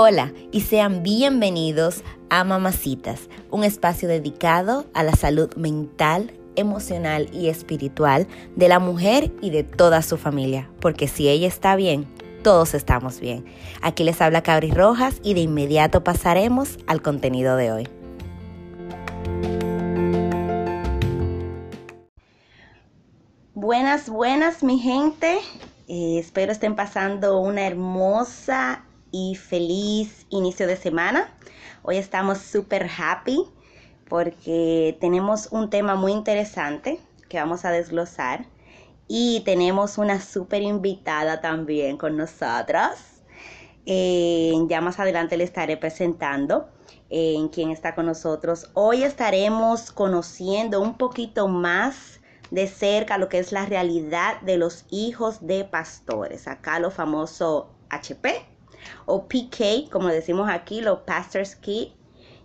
Hola y sean bienvenidos a Mamacitas, un espacio dedicado a la salud mental, emocional y espiritual de la mujer y de toda su familia, porque si ella está bien, todos estamos bien. Aquí les habla Cabri Rojas y de inmediato pasaremos al contenido de hoy. Buenas, buenas mi gente. Eh, espero estén pasando una hermosa y feliz inicio de semana. Hoy estamos súper happy porque tenemos un tema muy interesante que vamos a desglosar y tenemos una súper invitada también con nosotras. Eh, ya más adelante le estaré presentando en eh, quién está con nosotros. Hoy estaremos conociendo un poquito más de cerca lo que es la realidad de los hijos de pastores. Acá lo famoso HP o PK, como decimos aquí, los Pastors Key.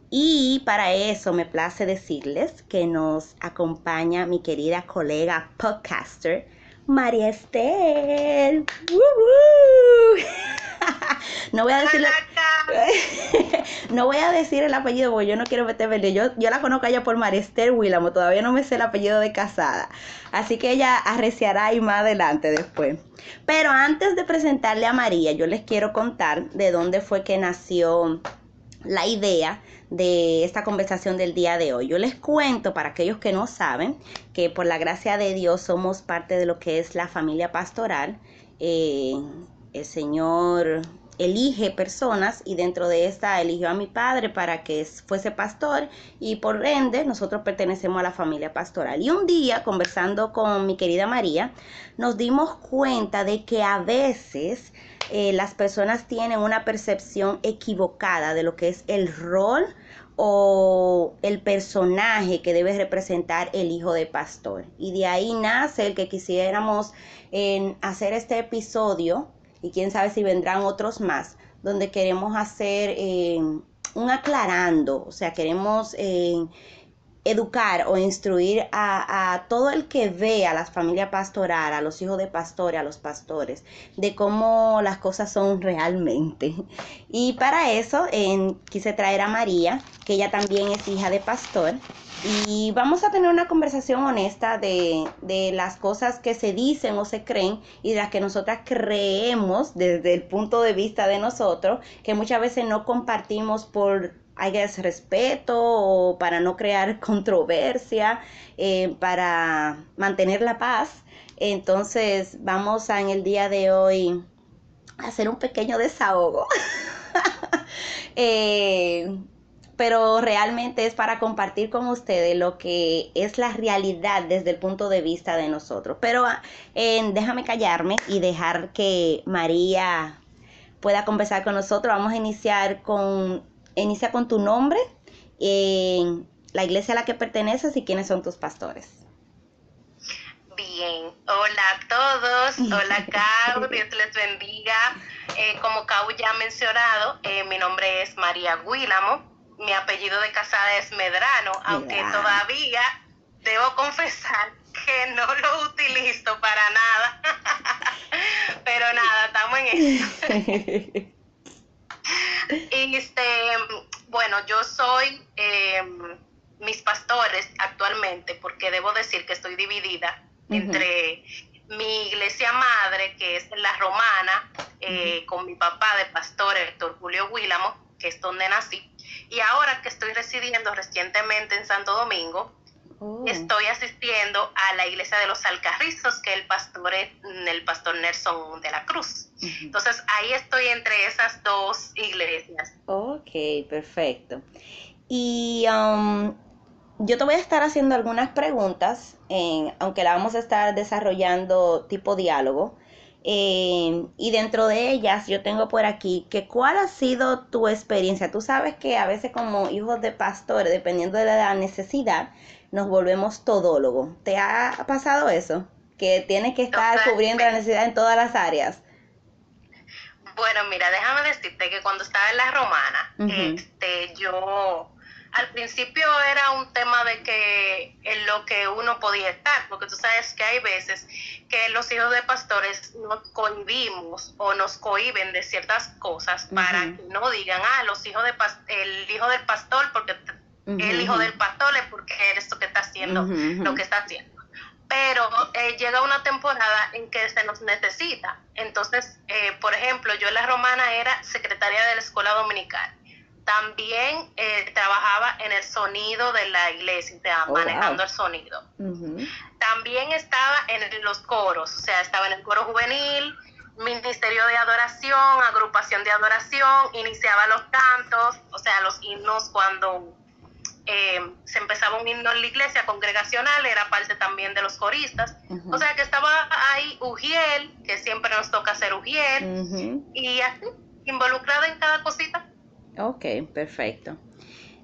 Y para eso me place decirles que nos acompaña mi querida colega podcaster, María Esther. no voy a decirle no voy a decir el apellido porque yo no quiero meterme yo yo la conozco ella por María Esther Willamo todavía no me sé el apellido de casada. Así que ella arreciará ahí más adelante después. Pero antes de presentarle a María yo les quiero contar de dónde fue que nació la idea de esta conversación del día de hoy. Yo les cuento para aquellos que no saben que por la gracia de Dios somos parte de lo que es la familia pastoral. Eh, el Señor elige personas y dentro de esta eligió a mi padre para que fuese pastor y por ende nosotros pertenecemos a la familia pastoral. Y un día conversando con mi querida María nos dimos cuenta de que a veces eh, las personas tienen una percepción equivocada de lo que es el rol o el personaje que debe representar el hijo de pastor. Y de ahí nace el que quisiéramos hacer este episodio y quién sabe si vendrán otros más, donde queremos hacer eh, un aclarando, o sea, queremos eh, educar o instruir a, todo el que ve a las familias pastoral, a los hijos de pastores, a los pastores, de cómo las cosas son realmente. Y para eso quise traer a María, que ella también es hija de pastor, y vamos a tener una conversación honesta de, de, las cosas que se dicen o se creen y de las que nosotras creemos desde el punto de vista de nosotros, que muchas veces no compartimos por hay respeto o para no crear controversia, eh, para mantener la paz. Entonces vamos a en el día de hoy hacer un pequeño desahogo. eh, pero realmente es para compartir con ustedes lo que es la realidad desde el punto de vista de nosotros. Pero eh, déjame callarme y dejar que María pueda conversar con nosotros. Vamos a iniciar con, inicia con tu nombre, en la iglesia a la que perteneces y quiénes son tus pastores. Bien, hola a todos, hola Cau, Dios les bendiga. Eh, como Cau ya ha mencionado, eh, mi nombre es María Guílamo, mi apellido de casada es Medrano, aunque todavía debo confesar que no lo utilizo para nada. Pero nada, estamos en eso. este, bueno, yo soy em, mis pastores actualmente, porque debo decir que estoy dividida entre mi iglesia madre, que es la romana, eh, con mi papá de pastor Héctor Julio Guílamo, que es donde nací, y ahora que estoy residiendo recientemente en Santo Domingo, oh. estoy asistiendo a la iglesia de los Alcarrizos, que el pastor es el pastor Nelson de la Cruz. Entonces ahí estoy entre esas dos iglesias. Ok, perfecto. Y um, yo te voy a estar haciendo algunas preguntas, aunque la vamos a estar desarrollando tipo diálogo. Eh, y dentro de ellas yo tengo por aquí que cuál ha sido tu experiencia. Tú sabes que a veces como hijos de pastores, dependiendo de la necesidad, nos volvemos todólogos. ¿Te ha pasado eso? Que tienes que estar cubriendo la necesidad en todas las áreas. Bueno, mira, déjame decirte que cuando estaba en la romana, este, yo al principio era un tema de que en lo que uno podía estar, porque tú sabes que hay veces que los hijos de pastores nos cohibimos o nos cohiben de ciertas cosas para que no digan, ah, los hijos de el hijo del pastor, porque el hijo del pastor es porque eres tú que está haciendo lo que está haciendo. Pero eh, llega una temporada en que se nos necesita. Entonces, eh, por ejemplo, yo en la romana era secretaria de la escuela dominical también eh, trabajaba en el sonido de la iglesia, oh, manejando el sonido. También estaba en los coros, o sea, estaba en el coro juvenil, ministerio de adoración, agrupación de adoración, iniciaba los cantos, o sea, los himnos cuando eh, se empezaba un himno en la iglesia congregacional, era parte también de los coristas. O sea que estaba ahí Ujiel, que siempre nos toca hacer Ujiel, y así, involucrada en cada cosita. Ok, perfecto.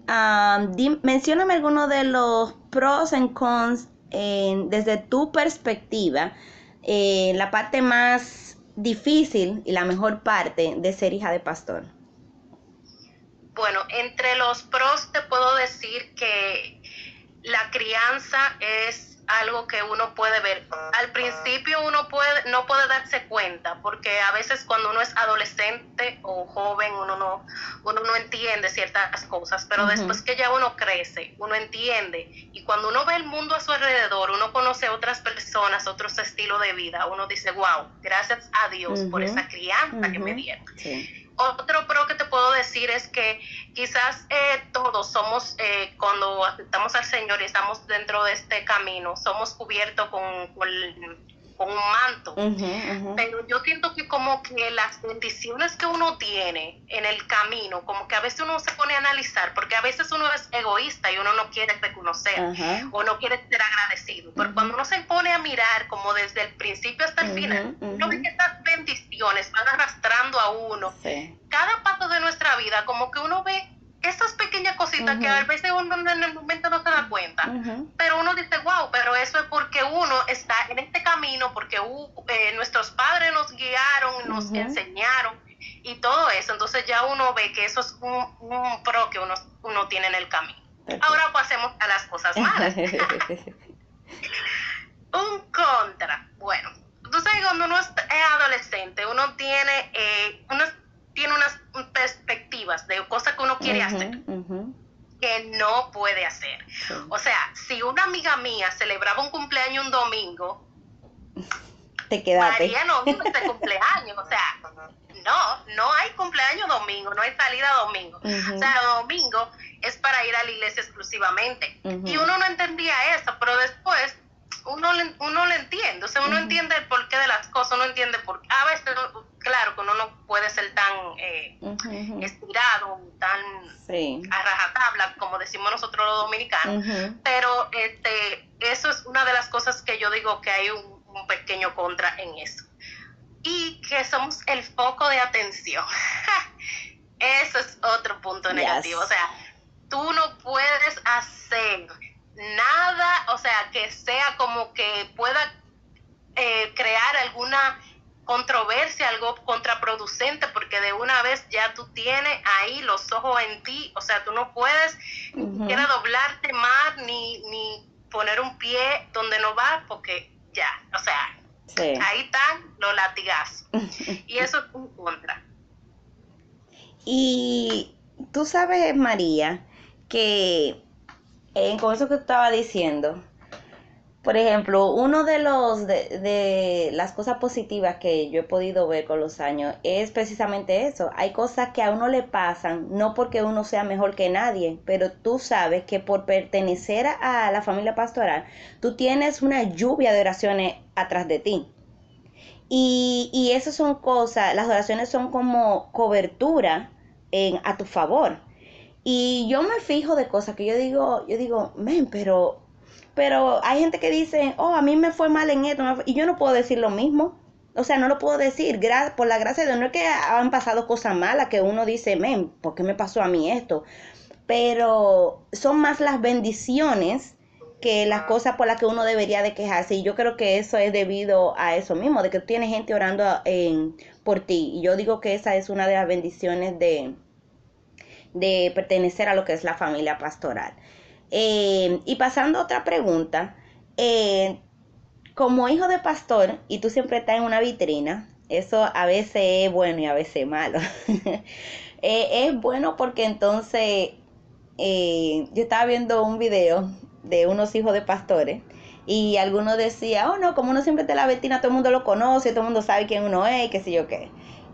Um, mencióname algunos de los pros y cons desde tu perspectiva, eh, la parte más difícil y la mejor parte de ser hija de pastor. Bueno, entre los pros te puedo decir que la crianza es algo que uno puede ver. Al principio uno puede, no puede darse cuenta, porque a veces cuando uno es adolescente o joven, uno no, uno no entiende ciertas cosas, pero después que ya uno crece, uno entiende. Y cuando uno ve el mundo a su alrededor, uno conoce otras personas, otros estilos de vida, uno dice, wow, gracias a Dios por esa crianza que me dieron. Otro pro que te puedo decir es que quizás eh, todos somos, eh, cuando aceptamos al Señor y estamos dentro de este camino, somos cubiertos con, con, un manto. Pero yo siento que como que las bendiciones que uno tiene en el camino, como que a veces uno se pone a analizar, porque a veces uno es egoísta y uno no quiere reconocer o no quiere ser agradecido. Pero cuando uno se pone a mirar como desde el principio hasta el final, uno ve que estas bendiciones van arrastrando a uno. Cada paso de nuestra vida, como que uno ve esas pequeñas cositas que a veces uno en el momento no se da cuenta, pero uno dice, wow, pero eso es porque uno está en este camino, porque uh, eh, nuestros padres nos guiaron, nos enseñaron y todo eso, entonces ya uno ve que eso es un, pro que uno, uno tiene en el camino. Ahora pasemos a las cosas malas. un contra, bueno, tú sabes cuando uno es adolescente, uno tiene, eh, uno tiene unas perspectivas de cosas que uno quiere hacer que no puede hacer. O sea, si una amiga mía celebraba un cumpleaños un domingo, te quedaste. María no vino este cumpleaños, o sea, no, no hay cumpleaños domingo, no hay salida domingo. O sea, domingo es para ir a la iglesia exclusivamente. Y uno no entendía eso, pero después uno, uno le entiende, o sea, uno entiende el porqué de las cosas, uno entiende por qué. A veces, claro, que uno no puede ser tan eh, estirado, tan a rajatabla, como decimos nosotros los dominicanos, pero este, eso es una de las cosas que yo digo que hay un, pequeño contra en eso. Y que somos el foco de atención. eso es otro punto negativo. O sea, tú no puedes hacer nada, o sea, que sea como que pueda eh, crear alguna controversia, algo contraproducente, porque de una vez ya tú tienes ahí los ojos en ti, o sea, tú no puedes ni siquiera doblarte más ni, ni poner un pie donde no vas, porque ya, o sea, ahí están los latigazos. y eso es un contra. Y tú sabes, María, que con eso que estaba diciendo, por ejemplo, uno de los de, las cosas positivas que yo he podido ver con los años es precisamente eso. Hay cosas que a uno le pasan, no porque uno sea mejor que nadie, pero tú sabes que por pertenecer a, la familia pastoral, tú tienes una lluvia de oraciones atrás de ti. Y, y esas son cosas, las oraciones son como cobertura en, a tu favor. Y yo me fijo de cosas que yo digo, yo digo, men, pero, pero hay gente que dice, oh, a mí me fue mal en esto, y yo no puedo decir lo mismo. O sea, no lo puedo decir, por la gracia de Dios, no es que han pasado cosas malas que uno dice, men, ¿por qué me pasó a mí esto? Pero son más las bendiciones que las cosas por las que uno debería de quejarse. Y yo creo que eso es debido a eso mismo, de que tienes gente orando en, por ti. Y yo digo que esa es una de las bendiciones de, de pertenecer a lo que es la familia pastoral. Eh, y pasando a otra pregunta, eh, como hijo de pastor y tú siempre estás en una vitrina, eso a veces es bueno y a veces malo. Eh, es bueno porque entonces yo estaba viendo un video de unos hijos de pastores y algunos decía, oh no, como uno siempre está en la vitrina, todo el mundo lo conoce, todo el mundo sabe quién uno es, qué sé yo qué.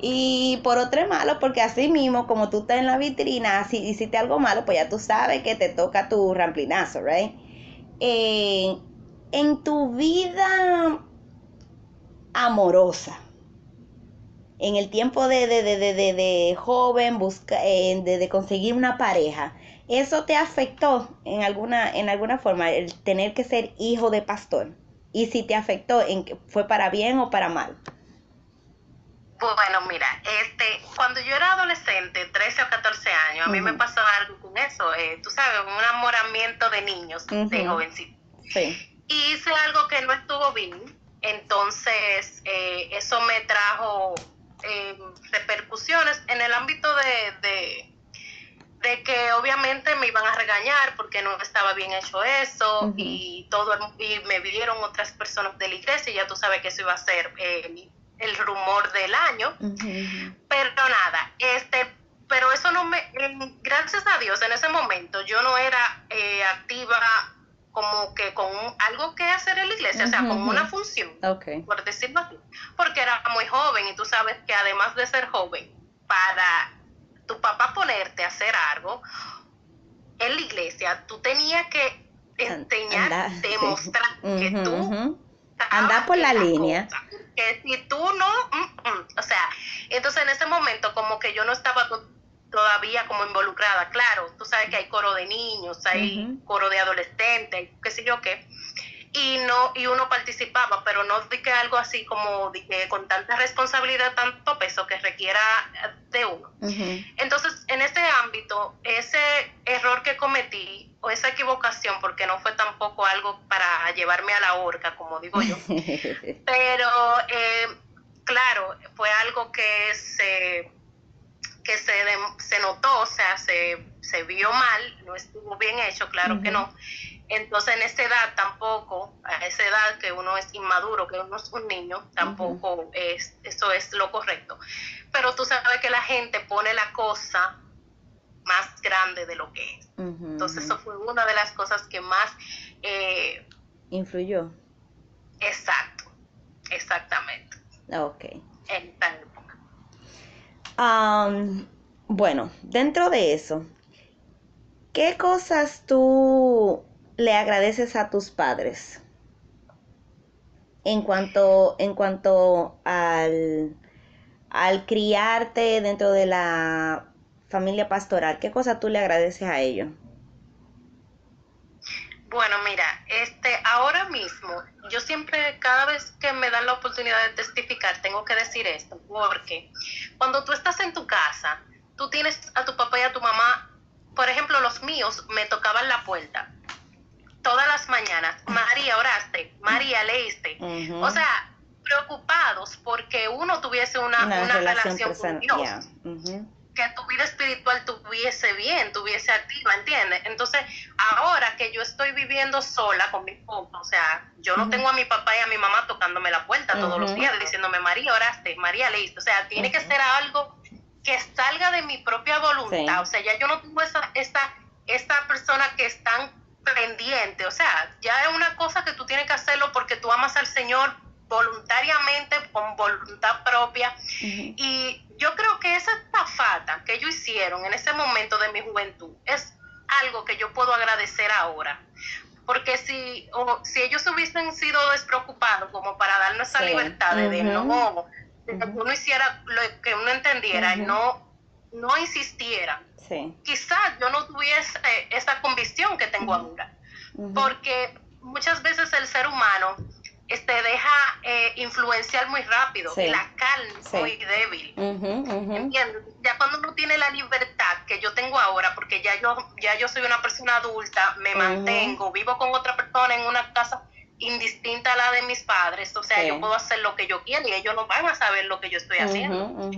Y por otro es malo, porque así mismo, como tú estás en la vitrina, si hiciste algo malo, pues ya tú sabes que te toca tu ramplinazo, ¿right? Eh, en tu vida amorosa, en el tiempo de, de, de, de, de joven, busca, eh, de, conseguir una pareja, ¿eso te afectó en alguna, en alguna forma el tener que ser hijo de pastor? Y si te afectó, ¿en, ¿fue para bien o para mal? Bueno, mira, este, cuando yo era adolescente, 13 o 14 años, a mí me pasó algo con eso, eh, tú sabes, un enamoramiento de niños, de jovencitos. Sí. Y hice algo que no estuvo bien, entonces eh, eso me trajo eh, repercusiones en el ámbito de, de, que obviamente me iban a regañar porque no estaba bien hecho eso y todo y me vieron otras personas de la iglesia y ya tú sabes que eso iba a ser eh, el rumor del año. Pero nada, este, pero eso no me, gracias a Dios, en ese momento yo no era eh, activa como que con algo que hacer en la iglesia, o sea, con una función, por decirlo así, porque era muy joven y tú sabes que además de ser joven, para tu papá ponerte a hacer algo en la iglesia, tú tenías que enseñar, demostrar que tú andar por la, línea que si tú no, mm, mm, o sea, entonces en ese momento como que yo no estaba todavía como involucrada, claro, tú sabes que hay coro de niños, hay coro de adolescentes, qué sé yo qué, y no y uno participaba, pero no de que algo así como con tanta responsabilidad, tanto peso que requiera de uno. Entonces, en ese ámbito, ese error que cometí o esa equivocación, porque no fue tampoco algo para llevarme a la horca, como digo yo, pero eh, claro, fue algo que se que se, se notó, o sea, se, se vio mal, no estuvo bien hecho, claro que no. Entonces en esa edad tampoco, a esa edad que uno es inmaduro, que uno es un niño, tampoco es, eso es lo correcto. Pero tú sabes que la gente pone la cosa más grande de lo que es. Entonces eso fue una de las cosas que más... Eh, Influyó. Exacto, exactamente. Ok. En esta época. bueno, dentro de eso, ¿qué cosas tú le agradeces a tus padres? En cuanto, en cuanto al, al criarte dentro de la familia pastoral, ¿qué cosa tú le agradeces a ellos? Bueno, mira, este, ahora mismo, yo siempre, cada vez que me dan la oportunidad de testificar, tengo que decir esto, porque cuando tú estás en tu casa, tú tienes a tu papá y a tu mamá, por ejemplo, los míos me tocaban la puerta todas las mañanas, María, oraste, María, leíste. O sea, preocupados porque uno tuviese una, relación, con Dios. Que tu vida espiritual tuviese bien, tuviese activa, ¿entiendes? Entonces, ahora que yo estoy viviendo sola con mi papá, o sea, yo no tengo a mi papá y a mi mamá tocándome la puerta todos los días diciéndome, María, oraste, María, leíste. O sea, tiene que ser algo que salga de mi propia voluntad. O sea, ya yo no tengo esa, esta, esta persona que es tan pendiente, o sea, ya es una cosa que tú tienes que hacerlo porque tú amas al Señor voluntariamente, con voluntad propia. Y yo creo que esa estafata que ellos hicieron en ese momento de mi juventud es algo que yo puedo agradecer ahora. Porque si, o, si ellos hubiesen sido despreocupados como para darnos esa libertad de, no, de que uno hiciera lo que uno entendiera y no, no insistiera, Quizás yo no tuviese esa convicción que tengo ahora, porque muchas veces el ser humano este, deja eh, influenciar muy rápido, la carne es muy débil. Ya cuando uno tiene la libertad que yo tengo ahora, porque ya yo, ya yo soy una persona adulta, me mantengo, vivo con otra persona en una casa indistinta a la de mis padres, o sea, yo puedo hacer lo que yo quiera y ellos no van a saber lo que yo estoy haciendo.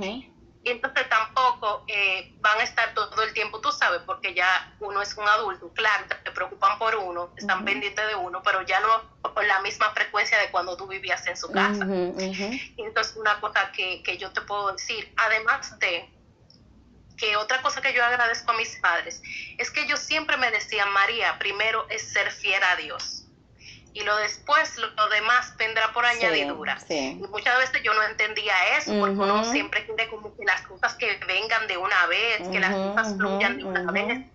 Y entonces tampoco eh, van a estar todo el tiempo, tú sabes, porque ya uno es un adulto, claro, te preocupan por uno, están pendientes de uno, pero ya no con la misma frecuencia de cuando tú vivías en su casa. Y entonces una cosa que, que yo te puedo decir, además de que otra cosa que yo agradezco a mis padres es que ellos siempre me decían, María, primero es ser fiel a Dios y lo después, lo, demás vendrá por añadidura. Y muchas veces yo no entendía eso, porque uno siempre quiere como que las cosas que vengan de una vez, que las cosas fluyan de una vez,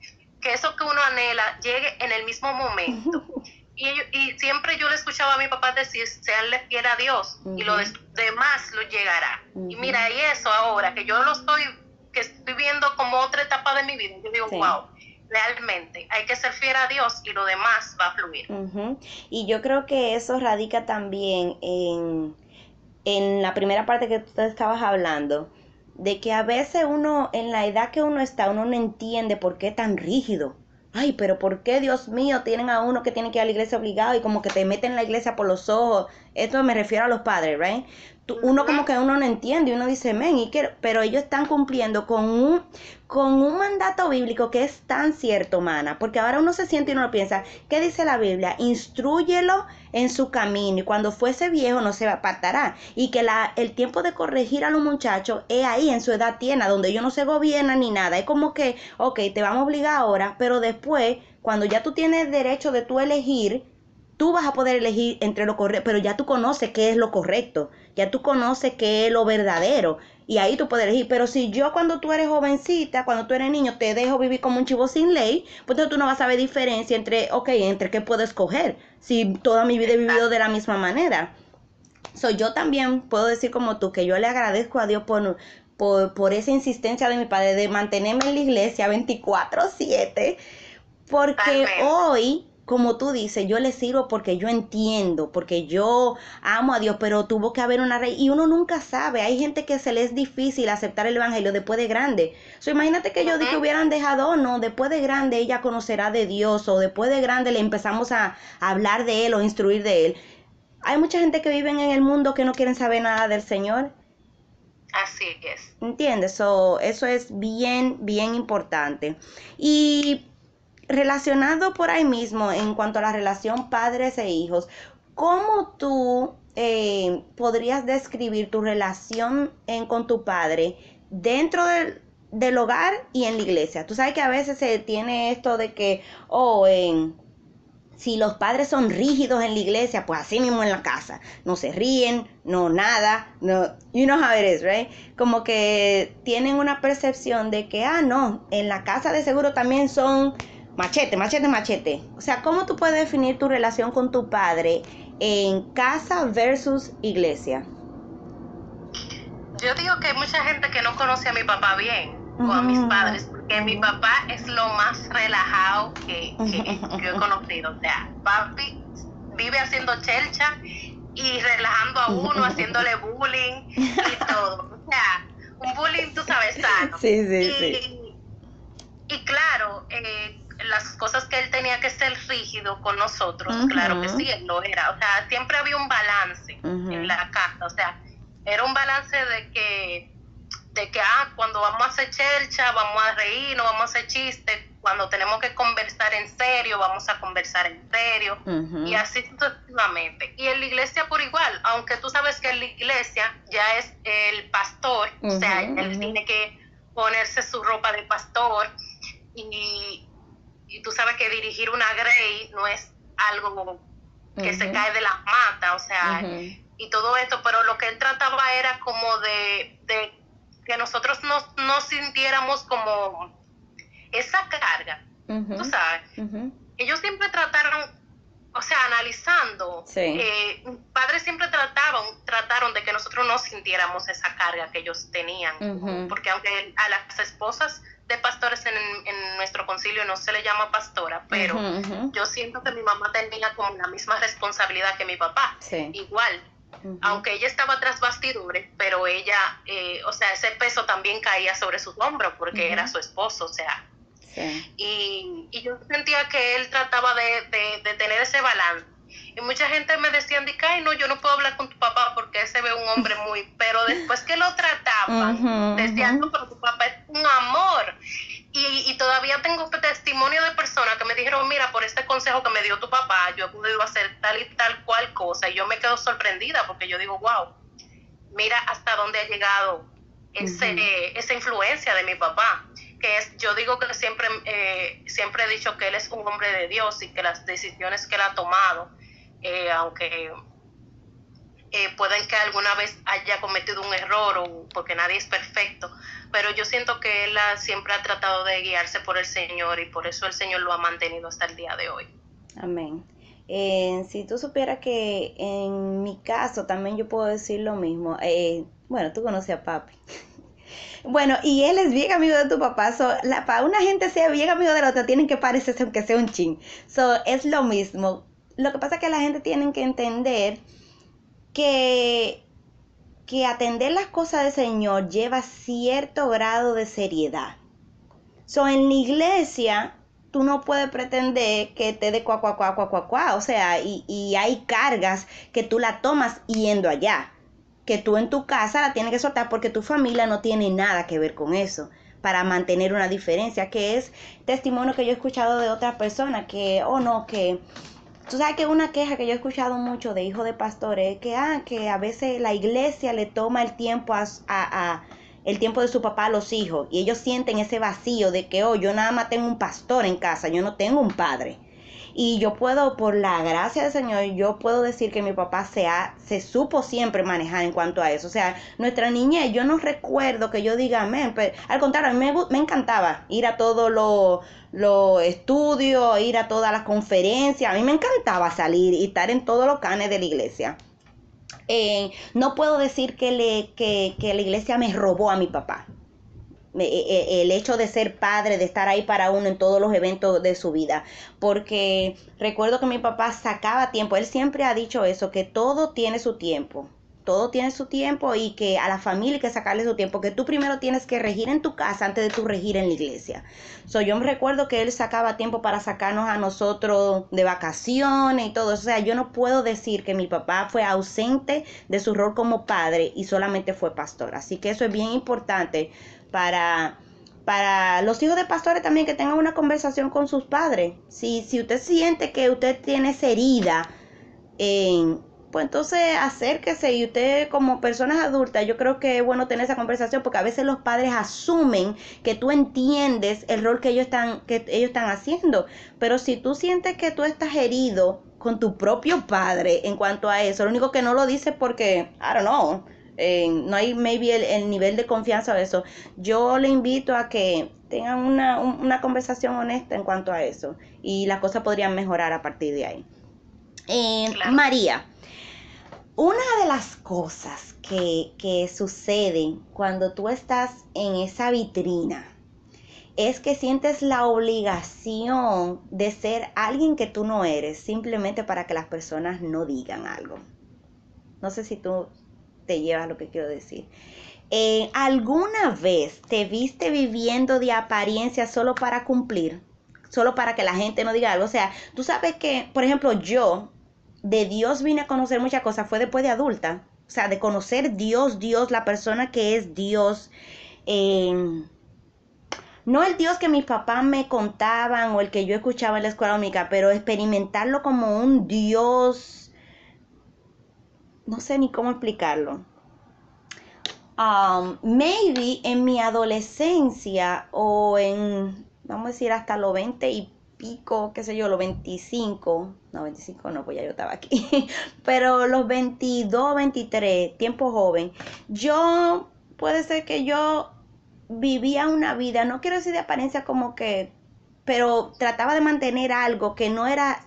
que eso que uno anhela llegue en el mismo momento. y, y, siempre yo le escuchaba a mi papá decir, seanle fiel a Dios, y lo demás lo llegará. Y mira, y eso ahora, que yo lo estoy, que estoy viendo como otra etapa de mi vida, yo digo, wow realmente. Hay que ser fiel a Dios y lo demás va a fluir. Y yo creo que eso radica también en, en la primera parte que tú estabas hablando, de que a veces uno, en la edad que uno está, uno no entiende por qué tan rígido. Ay, pero ¿por qué, Dios mío, tienen a uno que tiene que ir a la iglesia obligado y como que te meten en la iglesia por los ojos? Esto me refiero a los padres, ¿right? Uno como que uno no entiende y uno dice, men, y pero ellos están cumpliendo con un, con un mandato bíblico que es tan cierto, mana, porque ahora uno se siente y uno piensa, ¿qué dice la Biblia? Instruyelo en su camino y cuando fuese viejo no se apartará. Y que la, el tiempo de corregir a los muchachos es ahí, en su edad tiene, donde ellos no se gobiernan ni nada. Es como que, ok, te vamos a obligar ahora, pero después, cuando ya tú tienes derecho de tú elegir, tú vas a poder elegir entre lo correcto, pero ya tú conoces qué es lo correcto, ya tú conoces qué es lo verdadero y ahí tú puedes elegir. Pero si yo cuando tú eres jovencita, cuando tú eres niño, te dejo vivir como un chivo sin ley, pues entonces tú no vas a ver diferencia entre, ok, entre qué puedo escoger, si toda mi vida he vivido de la misma manera. So, yo también puedo decir como tú que yo le agradezco a Dios por, por, por esa insistencia de mi padre de mantenerme en la iglesia 24/7, porque hoy como tú dices, yo le sirvo porque yo entiendo, porque yo amo a Dios, pero tuvo que haber una rey y uno nunca sabe. Hay gente que se le es difícil aceptar el evangelio después de grande. So, imagínate que ellos que hubieran dejado, no, después de grande ella conocerá de Dios o después de grande le empezamos a, hablar de él o instruir de él. Hay mucha gente que vive en el mundo que no quieren saber nada del Señor. Así es. ¿Entiendes? So, eso es bien, bien importante. Y relacionado por ahí mismo en cuanto a la relación padres e hijos, ¿cómo tú eh, podrías describir tu relación con tu padre dentro del, hogar y en la iglesia? Tú sabes que a veces se tiene esto de que, oh, en, si los padres son rígidos en la iglesia, pues así mismo en la casa. No se ríen, no nada, no, you know how it is, right? Como que tienen una percepción de que, ah, no, en la casa de seguro también son Machete, machete, machete. O sea, ¿cómo tú puedes definir tu relación con tu padre en casa versus iglesia? Yo digo que hay mucha gente que no conoce a mi papá bien o a mis padres, porque mi papá es lo más relajado que, yo he conocido. O sea, papi vive haciendo chelcha y relajando a uno, haciéndole bullying y todo. O sea, un bullying, tú sabes, sano. Sí, sí, sí. Y claro, eh, las cosas que él tenía que ser rígido con nosotros, claro que sí, él lo era. O sea, siempre había un balance en la casa. O sea, era un balance de que, de que, ah, cuando vamos a hacer chelcha, vamos a reír, no vamos a hacer chistes. Cuando tenemos que conversar en serio, vamos a conversar en serio. Y así sucesivamente. Y en la iglesia por igual, aunque tú sabes que en la iglesia ya es el pastor, o sea, él tiene que ponerse su ropa de pastor y y tú sabes que dirigir una Grey no es algo que se cae de las matas, o sea, y todo esto, pero lo que él trataba era como de, que nosotros no, sintiéramos como esa carga, tú sabes. Ellos siempre trataron, o sea, analizando, eh, padres siempre trataban, trataron de que nosotros no sintiéramos esa carga que ellos tenían, porque aunque a las esposas de pastores en, nuestro concilio no se le llama pastora, pero yo siento que mi mamá tenía como la misma responsabilidad que mi papá, igual. Aunque ella estaba tras bastidores, pero ella, eh, o sea, ese peso también caía sobre sus hombros porque era su esposo, o sea. Y, y, yo sentía que él trataba de, de, tener ese balance. Y mucha gente me decía, ay, no, yo no puedo hablar con tu papá porque ese ve un hombre muy, pero después que lo trataban, decían, no, pero tu papá es un amor. Y, y, todavía tengo testimonio de personas que me dijeron, mira, por este consejo que me dio tu papá, yo he podido hacer tal y tal cual cosa. Y yo me quedo sorprendida porque yo digo, wow, mira hasta dónde ha llegado ese, esa influencia de mi papá. Que es, yo digo que siempre, eh, siempre he dicho que él es un hombre de Dios y que las decisiones que él ha tomado, eh, aunque eh, pueden que alguna vez haya cometido un error o porque nadie es perfecto, pero yo siento que él siempre ha tratado de guiarse por el Señor y por eso el Señor lo ha mantenido hasta el día de hoy. Amén. Eh, si tú supieras que en mi caso también yo puedo decir lo mismo. Eh, bueno, tú conoces a papi. bueno, y él es bien amigo de tu papá. So, la, para una gente sea bien amigo de la otra, tienen que parecerse aunque sea un chin. So, es lo mismo. Lo que pasa es que la gente tiene que entender que que atender las cosas del Señor lleva cierto grado de seriedad. So, en la iglesia, tú no puedes pretender que te dé cuá, cuá. O sea, y, y hay cargas que tú la tomas yendo allá. Que tú en tu casa la tienes que soltar porque tu familia no tiene nada que ver con eso para mantener una diferencia, que es testimonio que yo he escuchado de otras personas, que, oh no, que Tú sabes que una queja que yo he escuchado mucho de hijos de pastores es que, ah, que a veces la iglesia le toma el tiempo a, a, el tiempo de su papá a los hijos y ellos sienten ese vacío de que, oh, yo nada más tengo un pastor en casa, yo no tengo un padre. Y yo puedo, por la gracia del Señor, yo puedo decir que mi papá se, ha, se supo siempre manejar en cuanto a eso. O sea, nuestra niñez, yo no recuerdo que yo diga, amén, pero al contrario, a mí me, me encantaba ir a todos los lo estudios, ir a todas las conferencias. A mí me encantaba salir y estar en todos los canes de la iglesia. Eh, no puedo decir que, le, que, que la iglesia me robó a mi papá. Eh, eh, el hecho de ser padre, de estar ahí para uno en todos los eventos de su vida. Porque recuerdo que mi papá sacaba tiempo, él siempre ha dicho eso, que todo tiene su tiempo. Todo tiene su tiempo y que a la familia hay que sacarle su tiempo, que tú primero tienes que regir en tu casa antes de tu regir en la iglesia. So, yo me recuerdo que él sacaba tiempo para sacarnos a nosotros de vacaciones y todo. O sea, yo no puedo decir que mi papá fue ausente de su rol como padre y solamente fue pastor. Así que eso es bien importante para, para los hijos de pastores también que tengan una conversación con sus padres. Si, si usted siente que usted tiene esa herida, pues entonces acérquese y usted como personas adultas, yo creo que es bueno tener esa conversación porque a veces los padres asumen que tú entiendes el rol que ellos están, que ellos están haciendo. Pero si tú sientes que tú estás herido con tu propio padre en cuanto a eso, lo único que no lo dices porque, I don't know, no hay maybe el, nivel de confianza de eso. Yo le invito a que tengan una, conversación honesta en cuanto a eso y las cosas podrían mejorar a partir de ahí. María, una de las cosas que, que suceden cuando tú estás en esa vitrina es que sientes la obligación de ser alguien que tú no eres simplemente para que las personas no digan algo. No sé si tú te lleva lo que quiero decir. Eh, ¿Alguna vez te viste viviendo de apariencia solo para cumplir? Solo para que la gente no diga algo. O sea, tú sabes que, por ejemplo, yo de Dios vine a conocer muchas cosas, fue después de adulta. O sea, de conocer Dios, Dios, la persona que es Dios. no el Dios que mis papás me contaban o el que yo escuchaba en la escuela única, pero experimentarlo como un Dios no sé ni cómo explicarlo. Um, maybe en mi adolescencia o en, vamos a decir, hasta los 20 y pico, qué sé yo, los 25, no, 25 no, pues ya yo estaba aquí, pero los 22, 23, tiempo joven, yo, puede ser que yo vivía una vida, no quiero decir de apariencia como que, pero trataba de mantener algo que no era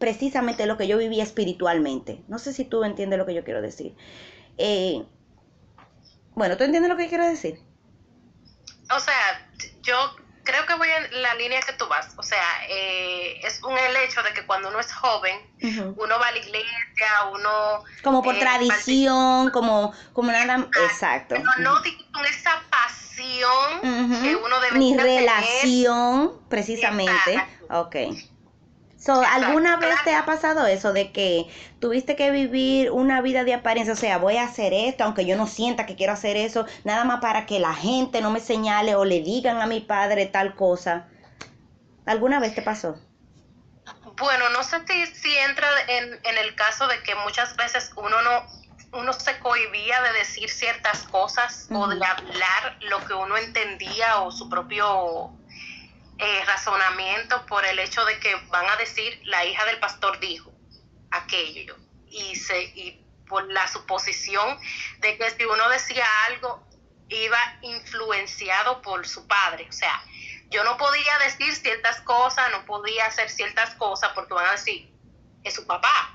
precisamente lo que yo vivía espiritualmente. No sé si tú entiendes lo que yo quiero decir. Eh, bueno, ¿tú entiendes lo que quiero decir? O sea, yo creo que voy en la línea que tú vas. O sea, eh, es un el hecho de que cuando uno es joven, uno va a la iglesia, uno... Como por eh, tradición, como, como nada... Exacto. No, no con esa pasión que uno debe Ni relación, precisamente. Ok. So, ¿Alguna vez te ha pasado eso de que tuviste que vivir una vida de apariencia? O sea, voy a hacer esto, aunque yo no sienta que quiero hacer eso, nada más para que la gente no me señale o le digan a mi padre tal cosa. ¿Alguna vez te pasó? Bueno, no sé si, entra en, en, el caso de que muchas veces uno no uno se cohibía de decir ciertas cosas o de hablar lo que uno entendía o su propio eh, razonamiento por el hecho de que van a decir la hija del pastor dijo aquello. Y se y por la suposición de que si uno decía algo iba influenciado por su padre. O sea yo no podía decir ciertas cosas no podía hacer ciertas cosas porque van a decir es su papá.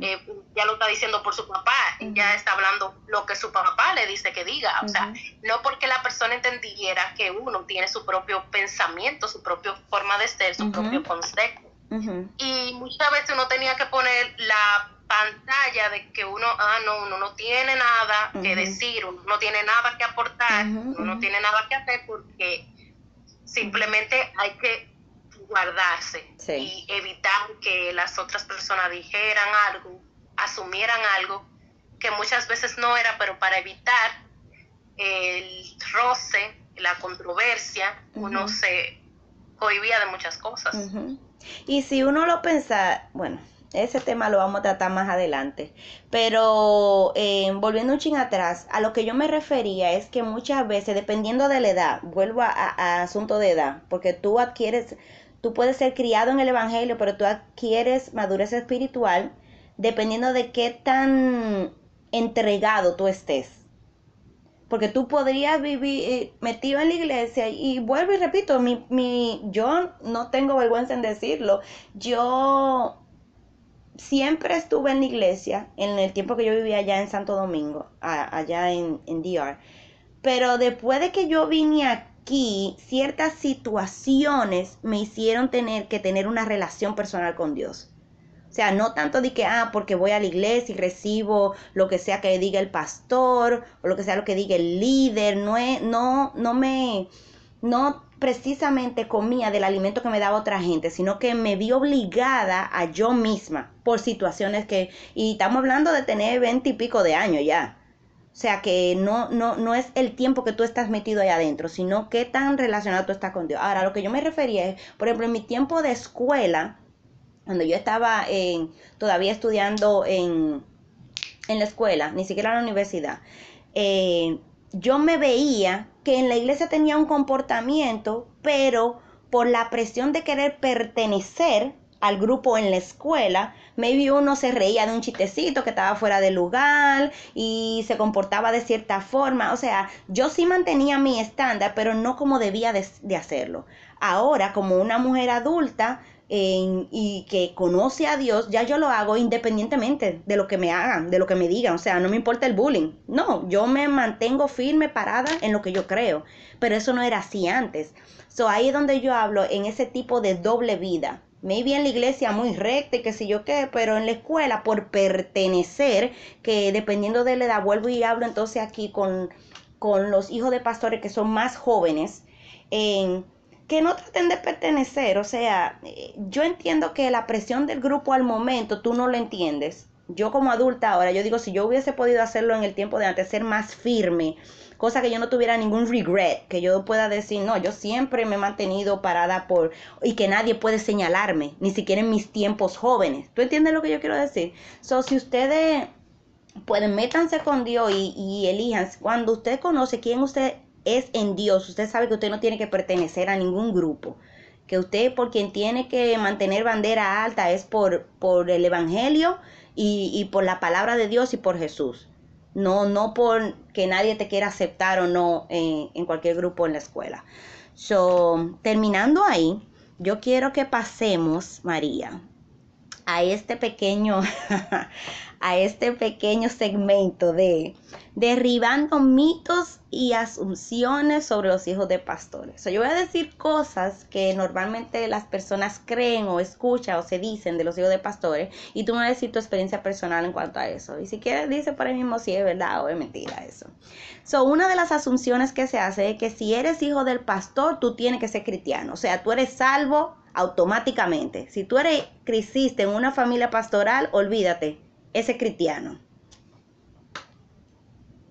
Eh, ya lo está diciendo por su papá, ya está hablando lo que su papá le dice que diga. O sea, no porque la persona entendiera que uno tiene su propio pensamiento, su propia forma de ser, su propio concepto. Y muchas veces uno tenía que poner la pantalla de que uno, ah, no, uno no tiene nada que decir, uno no tiene nada que aportar, uno no tiene nada que hacer porque simplemente hay que guardarse y evitar que las otras personas dijeran algo, asumieran algo que muchas veces no era, pero para evitar el roce, la controversia, uno se cohibía de muchas cosas. Y si uno lo piensa, bueno, ese tema lo vamos a tratar más adelante. Pero eh, volviendo un ching atrás, a lo que yo me refería es que muchas veces, dependiendo de la edad, vuelvo a, a asunto de edad, porque tú adquieres Tú puedes ser criado en el Evangelio, pero tú adquieres madurez espiritual dependiendo de qué tan entregado tú estés. Porque tú podrías vivir eh, metido en la iglesia y vuelvo y repito, mi, mi, yo no tengo vergüenza en decirlo. Yo siempre estuve en la iglesia en el tiempo que yo vivía allá en Santo Domingo, allá en, en DR. Pero después de que yo vine aquí, aquí ciertas situaciones me hicieron tener que tener una relación personal con Dios. O sea, no tanto de que, ah, porque voy a la iglesia y recibo lo que sea que diga el pastor o lo que sea lo que diga el líder, no, no, no me, no precisamente comía del alimento que me daba otra gente, sino que me vi obligada a yo misma por situaciones que, y estamos hablando de tener veinte y pico de años ya. O sea que no, no, no es el tiempo que tú estás metido ahí adentro, sino qué tan relacionado tú estás con Dios. Ahora, lo que yo me refería es, por ejemplo, en mi tiempo de escuela, cuando yo estaba todavía estudiando en, en la escuela, ni siquiera en la universidad, eh, yo me veía que en la iglesia tenía un comportamiento, pero por la presión de querer pertenecer al grupo en la escuela, maybe uno se reía de un chistecito que estaba fuera de lugar y se comportaba de cierta forma. O sea, yo sí mantenía mi estándar, pero no como debía de, hacerlo. Ahora, como una mujer adulta, y que conoce a Dios, ya yo lo hago independientemente de lo que me hagan, de lo que me digan. O sea, no me importa el bullying. No, yo me mantengo firme, parada en lo que yo creo. Pero eso no era así antes. So, ahí es donde yo hablo en ese tipo de doble vida maybe en la iglesia muy recta y que sé yo qué, pero en la escuela por pertenecer, que dependiendo de la edad, vuelvo y hablo entonces aquí con, con los hijos de pastores que son más jóvenes, que no traten de pertenecer, o sea, yo entiendo que la presión del grupo al momento tú no lo entiendes. Yo como adulta ahora, yo digo, si yo hubiese podido hacerlo en el tiempo de antes, ser más firme, cosa que yo no tuviera ningún regret, que yo pueda decir, no, yo siempre me he mantenido parada por, y que nadie puede señalarme, ni siquiera en mis tiempos jóvenes. ¿Tú entiendes lo que yo quiero decir? So, si ustedes pueden, métanse con Dios y, elijan, cuando usted conoce quién usted es en Dios, usted sabe que usted no tiene que pertenecer a ningún grupo que usted por quien tiene que mantener bandera alta es por, por el Evangelio y, por la palabra de Dios y por Jesús no, no por que nadie te quiera aceptar o no en, cualquier grupo en la escuela. So, terminando ahí, yo quiero que pasemos, María, a este pequeño, a este pequeño segmento de derribando mitos y asunciones sobre los hijos de pastores. yo voy a decir cosas que normalmente las personas creen o escuchan o se dicen de los hijos de pastores y tú me vas a decir tu experiencia personal en cuanto a eso. Y si quieres, dice por ahí mismo si es verdad o es mentira eso. So, una de las asunciones que se hace es que si eres hijo del pastor, tú tienes que ser cristiano. O sea, tú eres salvo automáticamente. Si tú eres creciste en una familia pastoral, olvídate, ese cristiano.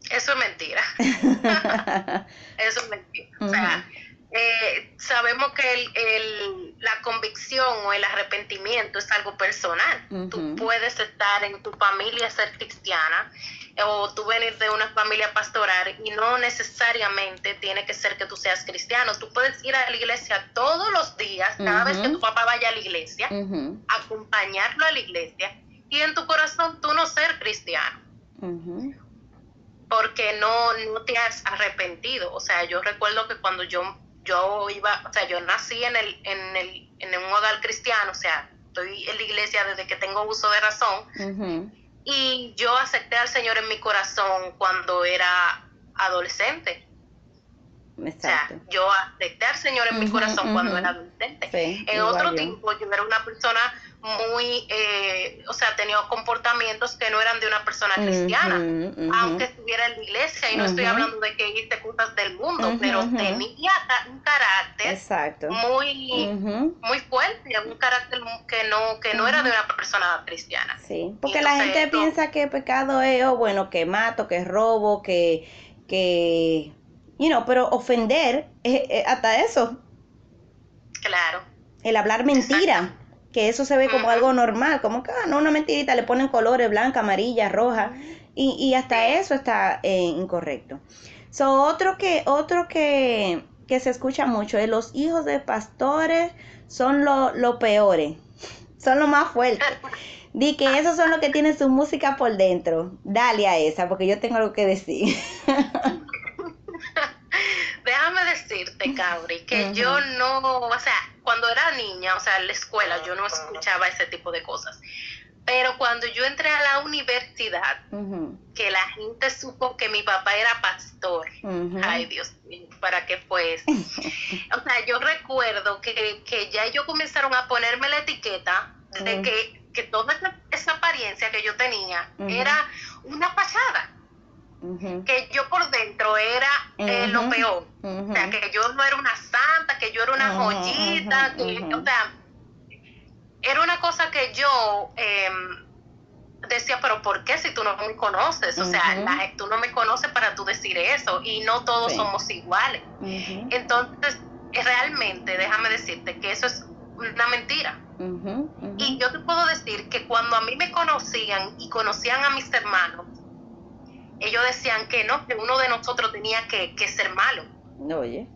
Eso es mentira. Eso es mentira. O sea, eh, sabemos que el, la convicción o el arrepentimiento es algo personal. Tú puedes estar en tu familia ser cristiana o tú venir de una familia pastoral y no necesariamente tiene que ser que tú seas cristiano. Tú puedes ir a la iglesia todos los días, cada vez que tu papá vaya a la iglesia, acompañarlo a la iglesia y en tu corazón tú no ser cristiano. Porque no, no te has arrepentido. O sea, yo recuerdo que cuando yo yo iba, o sea, yo nací en, el, en, el, en un hogar cristiano, o sea, estoy en la iglesia desde que tengo uso de razón. Y yo acepté al Señor en mi corazón cuando era adolescente. O sea, yo acepté al Señor en mi corazón cuando era adolescente. en otro tiempo yo era una persona muy, eh, o sea, tenía comportamientos que no eran de una persona cristiana, aunque estuviera en la iglesia, y no estoy hablando de que hice cosas del mundo, pero tenía un carácter muy muy fuerte, un carácter que no que no era de una persona cristiana. Sí, porque la gente piensa que pecado es, o oh, bueno, que mato, que robo, que, que, you know, pero ofender, hasta eso. Claro. El hablar mentira que eso se ve como algo normal, como que, ah, no, una mentirita, le ponen colores blanca, amarilla, roja, y, y hasta eso está eh, incorrecto. So, otro que, otro que, que se escucha mucho es los hijos de pastores son los lo peores, son los más fuertes. Di que esos son los que tienen su música por dentro. Dale a esa, porque yo tengo algo que decir. Déjame decirte, Cabri, que yo no, o sea, cuando era niña, o sea, en la escuela, yo no escuchaba ese tipo de cosas. Pero cuando yo entré a la universidad, que la gente supo que mi papá era pastor, ay Dios mío, ¿para qué pues? o sea, yo recuerdo que, que ya ellos comenzaron a ponerme la etiqueta de que, que toda esa, apariencia que yo tenía era una que yo por dentro era eh, lo peor. O sea, que yo no era una santa, que yo era una joyita, que, o sea, era una cosa que yo em, decía, pero ¿por qué si tú no me conoces? O sea, tú no me conoces para tú decir eso y no todos somos iguales. Entonces, realmente, déjame decirte que eso es una mentira. Y yo te puedo decir que cuando a mí me conocían y conocían a mis hermanos, ellos decían que no, que uno de nosotros tenía que, ser malo. Oye.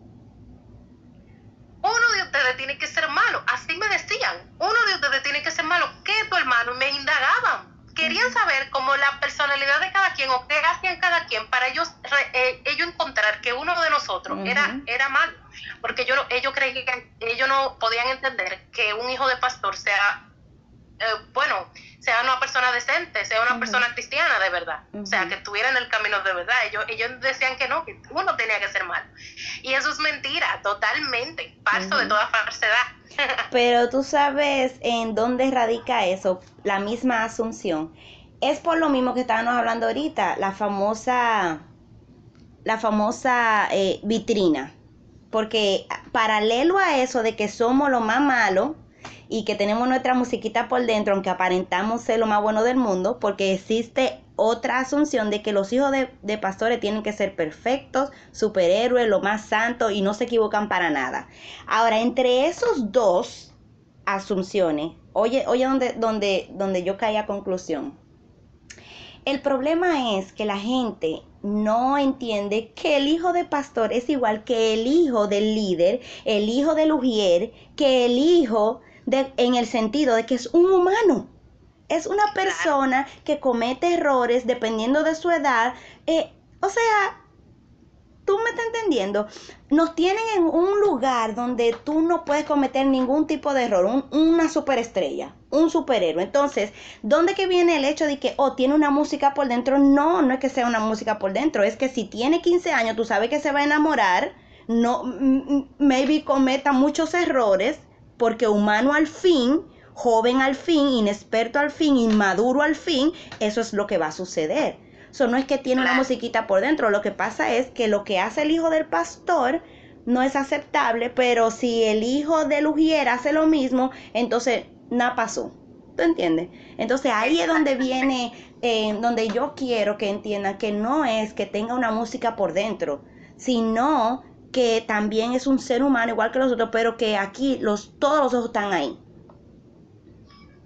Uno de ustedes tiene que ser malo. Así me decían. Uno de ustedes tiene que ser malo. ¿Qué tu hermano? Me indagaban. Querían saber cómo la personalidad de cada quien o qué hacían cada quien para ellos, eh, ellos encontrar que uno de nosotros era, era malo. Porque yo, ellos creían, ellos no podían entender que un hijo de pastor sea, eh, bueno, sea una persona decente, sea una persona cristiana de verdad, o sea, que estuviera en el camino de verdad. Ellos, ellos decían que no, que uno tenía que ser malo. Y eso es mentira, totalmente, falso de toda falsedad. Pero tú sabes en dónde radica eso, la misma asunción. Es por lo mismo que estábamos hablando ahorita, la famosa, la famosa eh, vitrina. Porque paralelo a eso de que somos lo más malo, y que tenemos nuestra musiquita por dentro, aunque aparentamos ser lo más bueno del mundo, porque existe otra asunción de que los hijos de, pastores tienen que ser perfectos, superhéroes, lo más santo y no se equivocan para nada. Ahora, entre esos dos asunciones, oye, oye donde, donde, donde yo caí a conclusión. El problema es que la gente no entiende que el hijo de pastor es igual que el hijo del líder, el hijo del ujier, que el hijo en el sentido de que es un humano. Es una persona que comete errores dependiendo de su edad. Eh, o sea, tú me estás entendiendo. Nos tienen en un lugar donde tú no puedes cometer ningún tipo de error. una superestrella, un superhéroe. Entonces, ¿dónde que viene el hecho de que, oh, tiene una música por dentro? No, no es que sea una música por dentro. Es que si tiene 15 años, tú sabes que se va a enamorar. No, maybe cometa muchos errores porque humano al fin, joven al fin, inexperto al fin, inmaduro al fin, eso es lo que va a suceder. Eso no es que tiene una musiquita por dentro, lo que pasa es que lo que hace el hijo del pastor no es aceptable, pero si el hijo de Lugier hace lo mismo, entonces nada pasó. ¿Tú entiendes? Entonces ahí es donde viene, eh, donde yo quiero que entiendan que no es que tenga una música por dentro, sino que también es un ser humano igual que los otros, pero que aquí los, todos los ojos están ahí.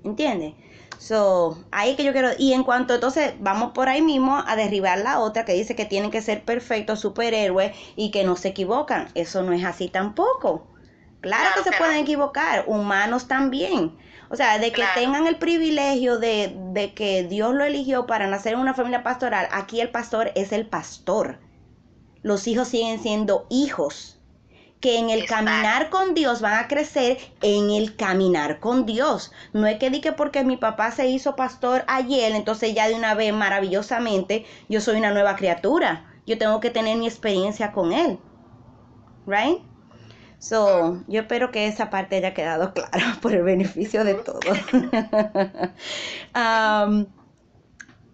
¿Entiendes? So, ahí que yo quiero. Y en cuanto entonces vamos por ahí mismo a derribar la otra que dice que tienen que ser perfectos superhéroes y que no se equivocan. Eso no es así tampoco. Claro, que se pueden equivocar, humanos también. O sea, de que tengan el privilegio de, de que Dios lo eligió para nacer en una familia pastoral, aquí el pastor es el pastor. Los hijos siguen siendo hijos que en el caminar con Dios van a crecer en el caminar con Dios. No es que diga porque mi papá se hizo pastor ayer, entonces ya de una vez maravillosamente yo soy una nueva criatura. Yo tengo que tener mi experiencia con él. Right? So, yo espero que esa parte haya quedado clara por el beneficio de todos. Um,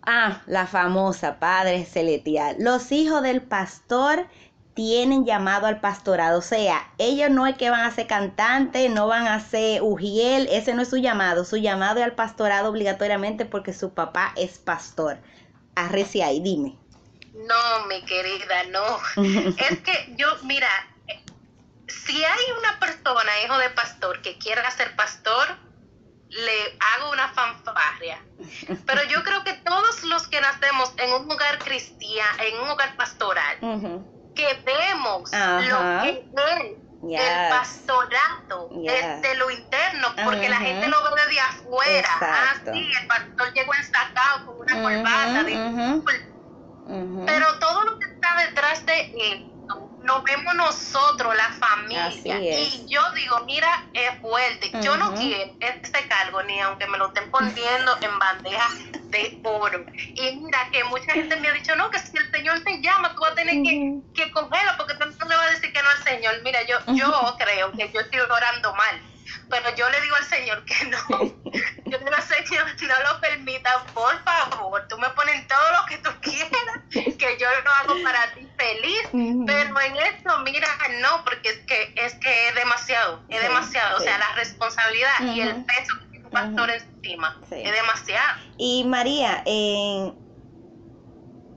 ah, la famosa Padre Celestial. Los hijos del pastor tienen llamado al pastorado. O sea, ellos no es que van a ser cantantes, no van a ser ujiel, ese no es su llamado. Su llamado es al pastorado obligatoriamente porque su papá es pastor. Arrecia ahí, dime. No, mi querida, no. es que yo, mira, si hay una persona, hijo de pastor, que quiera ser pastor, le hago una fanfarria. Pero yo creo que todos los que nacemos en un hogar cristiano, en un hogar pastoral, que vemos lo que es el pastorato desde lo interno, porque la gente lo ve desde afuera. Ah, sí, el pastor llegó ensacado con una corbata, pero todo lo que está detrás de él nos vemos nosotros, la familia. Y yo digo, mira, es fuerte. Yo no quiero este cargo ni aunque me lo estén poniendo en bandeja de oro. Y mira, que mucha gente me ha dicho, no, que si el Señor te llama, tú vas a tener que, que cogerlo porque tú no le vas a decir que no al Señor. Mira, yo, yo creo que yo estoy orando mal pero yo le digo al Señor que no. Yo le digo al Señor, no lo permita, por favor. Tú me pones todo lo que tú quieras, que yo lo hago para ti feliz. Pero en esto, mira, no, porque es que es que es demasiado, es demasiado. O sea, la responsabilidad y el peso que tiene un pastor encima es demasiado. Y María,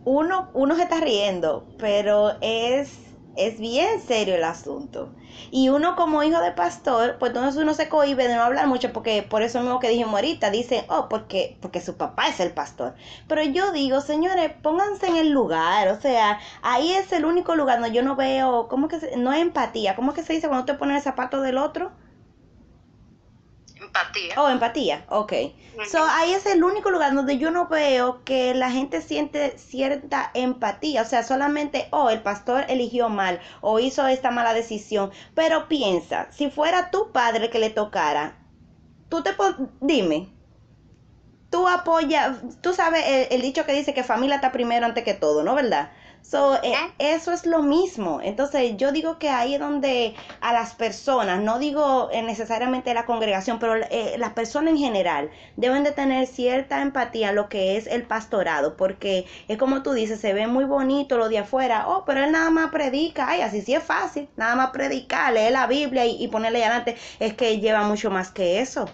uno, uno se está riendo, pero es es bien serio el asunto. Y uno como hijo de pastor, pues entonces uno se cohibe de no hablar mucho porque por eso mismo que dijimos ahorita, dice, oh, porque, porque su papá es el pastor. Pero yo digo, señores, pónganse en el lugar, o sea, ahí es el único lugar donde yo no veo, ¿cómo que se, no es empatía? ¿Cómo que se dice cuando te pones el zapato del otro? Empatía. Oh, empatía, ok. So, ahí es el único lugar donde yo no veo que la gente siente cierta empatía. O sea, solamente, oh, el pastor eligió mal o hizo esta mala decisión. Pero piensa, si fuera tu padre que le tocara, tú te... Dime, tú apoyas, tú sabes el, el dicho que dice que familia está primero antes que todo, ¿no? ¿Verdad? So, eh, eso es lo mismo. Entonces, yo digo que ahí es donde a las personas, no digo eh, necesariamente la congregación, pero eh, las personas en general deben de tener cierta empatía a lo que es el pastorado, porque es como tú dices, se ve muy bonito lo de afuera, oh, pero él nada más predica, ay, así sí es fácil, nada más predicar, leer la Biblia y, y ponerle adelante, es que lleva mucho más que eso.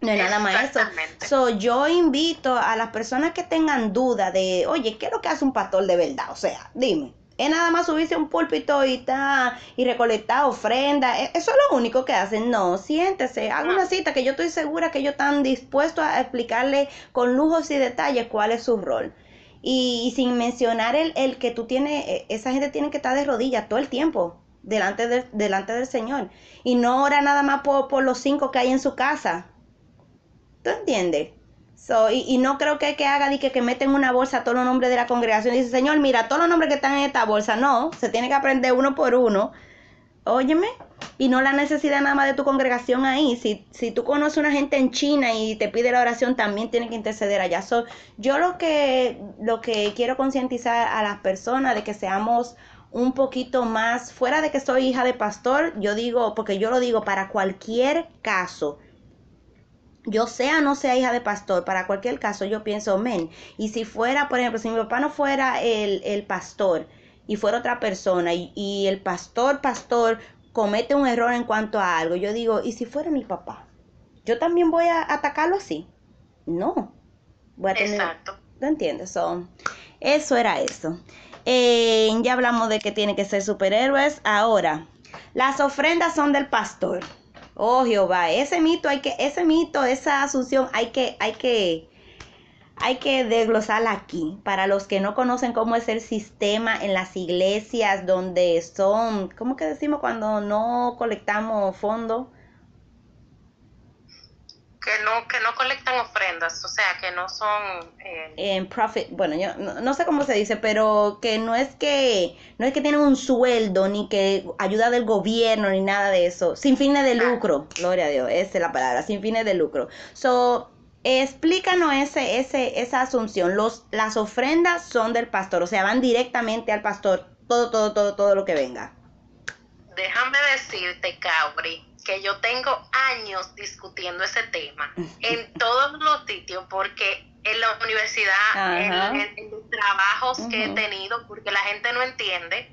No es nada más eso. So, yo invito a las personas que tengan duda de, oye, ¿qué es lo que hace un pastor de verdad? O sea, dime. Es nada más subirse a un púlpito y, ta, y recolectar ofrenda. E, eso es lo único que hacen. No, siéntese, haga una cita que yo estoy segura que ellos están dispuestos a explicarle con lujos y detalles cuál es su rol. Y, sin mencionar el, el, que tú tienes, e, esa gente tiene que estar de rodillas todo el tiempo delante, de, delante del Señor. Y no ora nada más por, por los cinco que hay en su casa ¿Tú entiendes? Y, no creo que, que haga de que, que meten una bolsa a todos los nombres de la congregación y dice, Señor, mira, todos los nombres que están en esta bolsa. No, se tiene que aprender uno por uno. Óyeme, y no la necesidad nada más de tu congregación ahí. Si, si tú conoces a una gente en China y te pide la oración, también tiene que interceder allá. So, yo lo que, lo que quiero concientizar a las personas de que seamos un poquito más, fuera de que soy hija de pastor, yo digo, porque yo lo digo para cualquier caso, yo sea o no sea hija de pastor, para cualquier caso yo pienso, men, y si fuera, por ejemplo, si mi papá no fuera el, el pastor, y fuera otra persona y, y el pastor, pastor, comete un error en cuanto a algo, yo digo, ¿y si fuera mi papá? ¿Yo también voy a atacarlo así? No. Voy a tener... Exacto. ¿Lo entiendes? So, eso era eso. Eh, ya hablamos de que tiene que ser superhéroes. Ahora, las ofrendas son del pastor. Oh Jehová, ese mito hay que, ese mito, esa asunción hay que, hay que, hay que desglosarla aquí. Para los que no conocen cómo es el sistema en las iglesias donde son, ¿cómo que decimos cuando no colectamos fondos? Que no que no colectan ofrendas, o sea, que no son eh... en profit, bueno, yo no, no, sé cómo se dice, pero que no es que no es que tienen un sueldo ni que ayuda del gobierno ni nada de eso, sin fines de lucro, gloria a Dios, esa es la palabra, sin fines de lucro. So, explícanos ese ese esa asunción. Los las ofrendas son del pastor, o sea, van directamente al pastor, todo todo todo todo lo que venga. Déjame decirte, Cabri, que yo tengo años discutiendo ese tema en todos los sitios, porque en la universidad, en, en, en, los trabajos que he tenido, porque la gente no entiende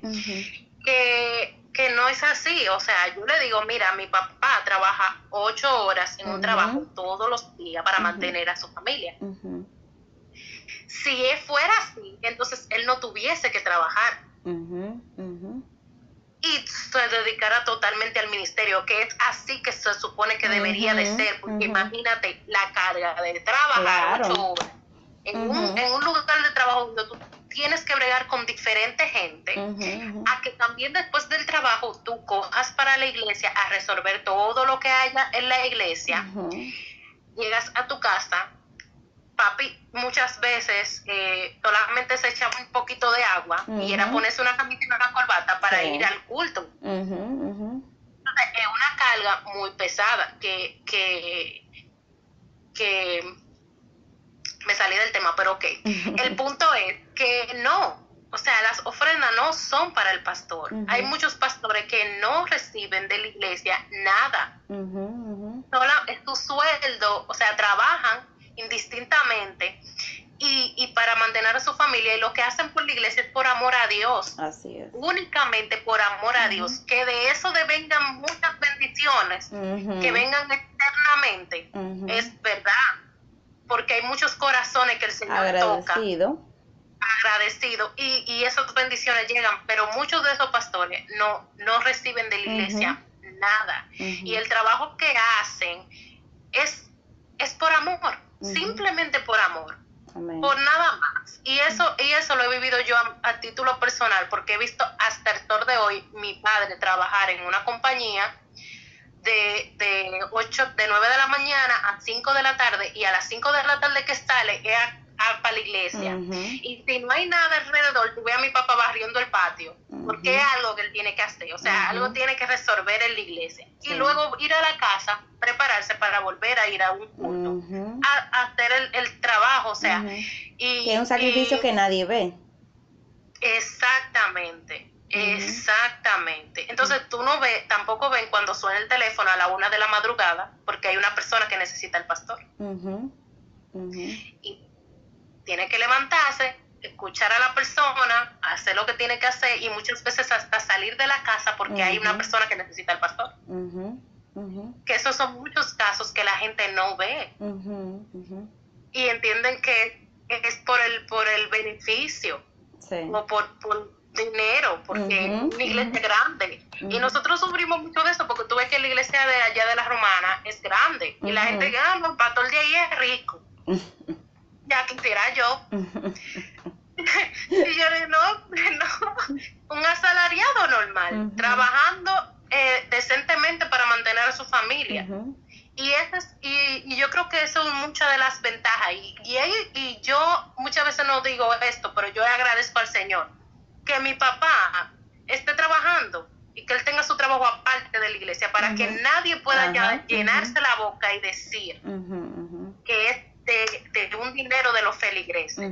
que, que, no es así. O sea, yo le digo, mira, mi papá trabaja ocho horas en un trabajo todos los días para mantener a su familia. Si él fuera así, entonces él no tuviese que trabajar y se dedicara totalmente al ministerio, que es así que se supone que debería uh -huh, de ser, porque uh -huh. imagínate la carga de trabajar claro. ocho horas en, uh -huh. un, en, un, lugar de trabajo donde tú tienes que bregar con diferente gente, a que también después del trabajo tú cojas para la iglesia a resolver todo lo que haya en la iglesia, llegas a tu casa, papi muchas veces eh, solamente se echaba un poquito de agua uh -huh. y era ponerse una camisa y una corbata para sí. ir al culto. Uh -huh. Entonces, es una carga muy pesada que, que, que me salí del tema, pero ok. El punto es que no, o sea, las ofrendas no son para el pastor. Uh -huh. Hay muchos pastores que no reciben de la iglesia nada. Solo es tu sueldo, o sea, trabajan indistintamente y, y, para mantener a su familia y lo que hacen por la iglesia es por amor a Dios. Así es. Únicamente por amor a uh -huh. Dios. Que de eso devengan muchas bendiciones, uh -huh. que vengan eternamente. Uh -huh. Es verdad. Porque hay muchos corazones que el Señor Agradecido. toca. Agradecido. Y, y esas bendiciones llegan, pero muchos de esos pastores no, no reciben de la iglesia nada. Y el trabajo que hacen es, es por amor simplemente por amor, Amén. por nada más. Y eso, y eso lo he vivido yo a, a, título personal, porque he visto hasta el sol de hoy mi padre trabajar en una compañía de, de, 8, de 9 de la mañana a 5 de la tarde, y a las 5 de la tarde que sale es a, para la iglesia. Uh -huh. Y si no hay nada alrededor, tú ves a mi papá barriendo el patio, uh -huh. porque es algo que él tiene que hacer, o sea, uh -huh. algo tiene que resolver en la iglesia. Sí. Y luego ir a la casa, prepararse para volver a ir a un culto a, a hacer el, el, trabajo, o sea. Y, que es un sacrificio y, que nadie ve. Exactamente. Exactamente. Entonces tú no ves, tampoco ven cuando suena el teléfono a la una de la madrugada, porque hay una persona que necesita el pastor. Uh -huh. Y tiene que levantarse, escuchar a la persona, hacer lo que tiene que hacer y muchas veces hasta salir de la casa porque hay una persona que necesita el pastor. Uh -huh. Que esos son muchos casos que la gente no ve. Y entienden que es por el, por el beneficio sí. o por, por, dinero, porque es una iglesia grande. Y nosotros sufrimos mucho de eso, porque tú ves que la iglesia de allá de la Romana es grande. Y la gente dice, ah, el pastor de ahí es rico. ya quisiera yo. y yo digo, no, no, un asalariado normal, trabajando eh, decentemente para mantener a su familia. Uh -huh. Y, ese es, y, y, yo creo que eso es muchas de las ventajas. Y, y, y, yo muchas veces no digo esto, pero yo agradezco al Señor que mi papá esté trabajando y que él tenga su trabajo aparte de la iglesia para uh -huh. que nadie pueda uh -huh. llenarse la boca y decir que es de, de, un dinero de los feligreses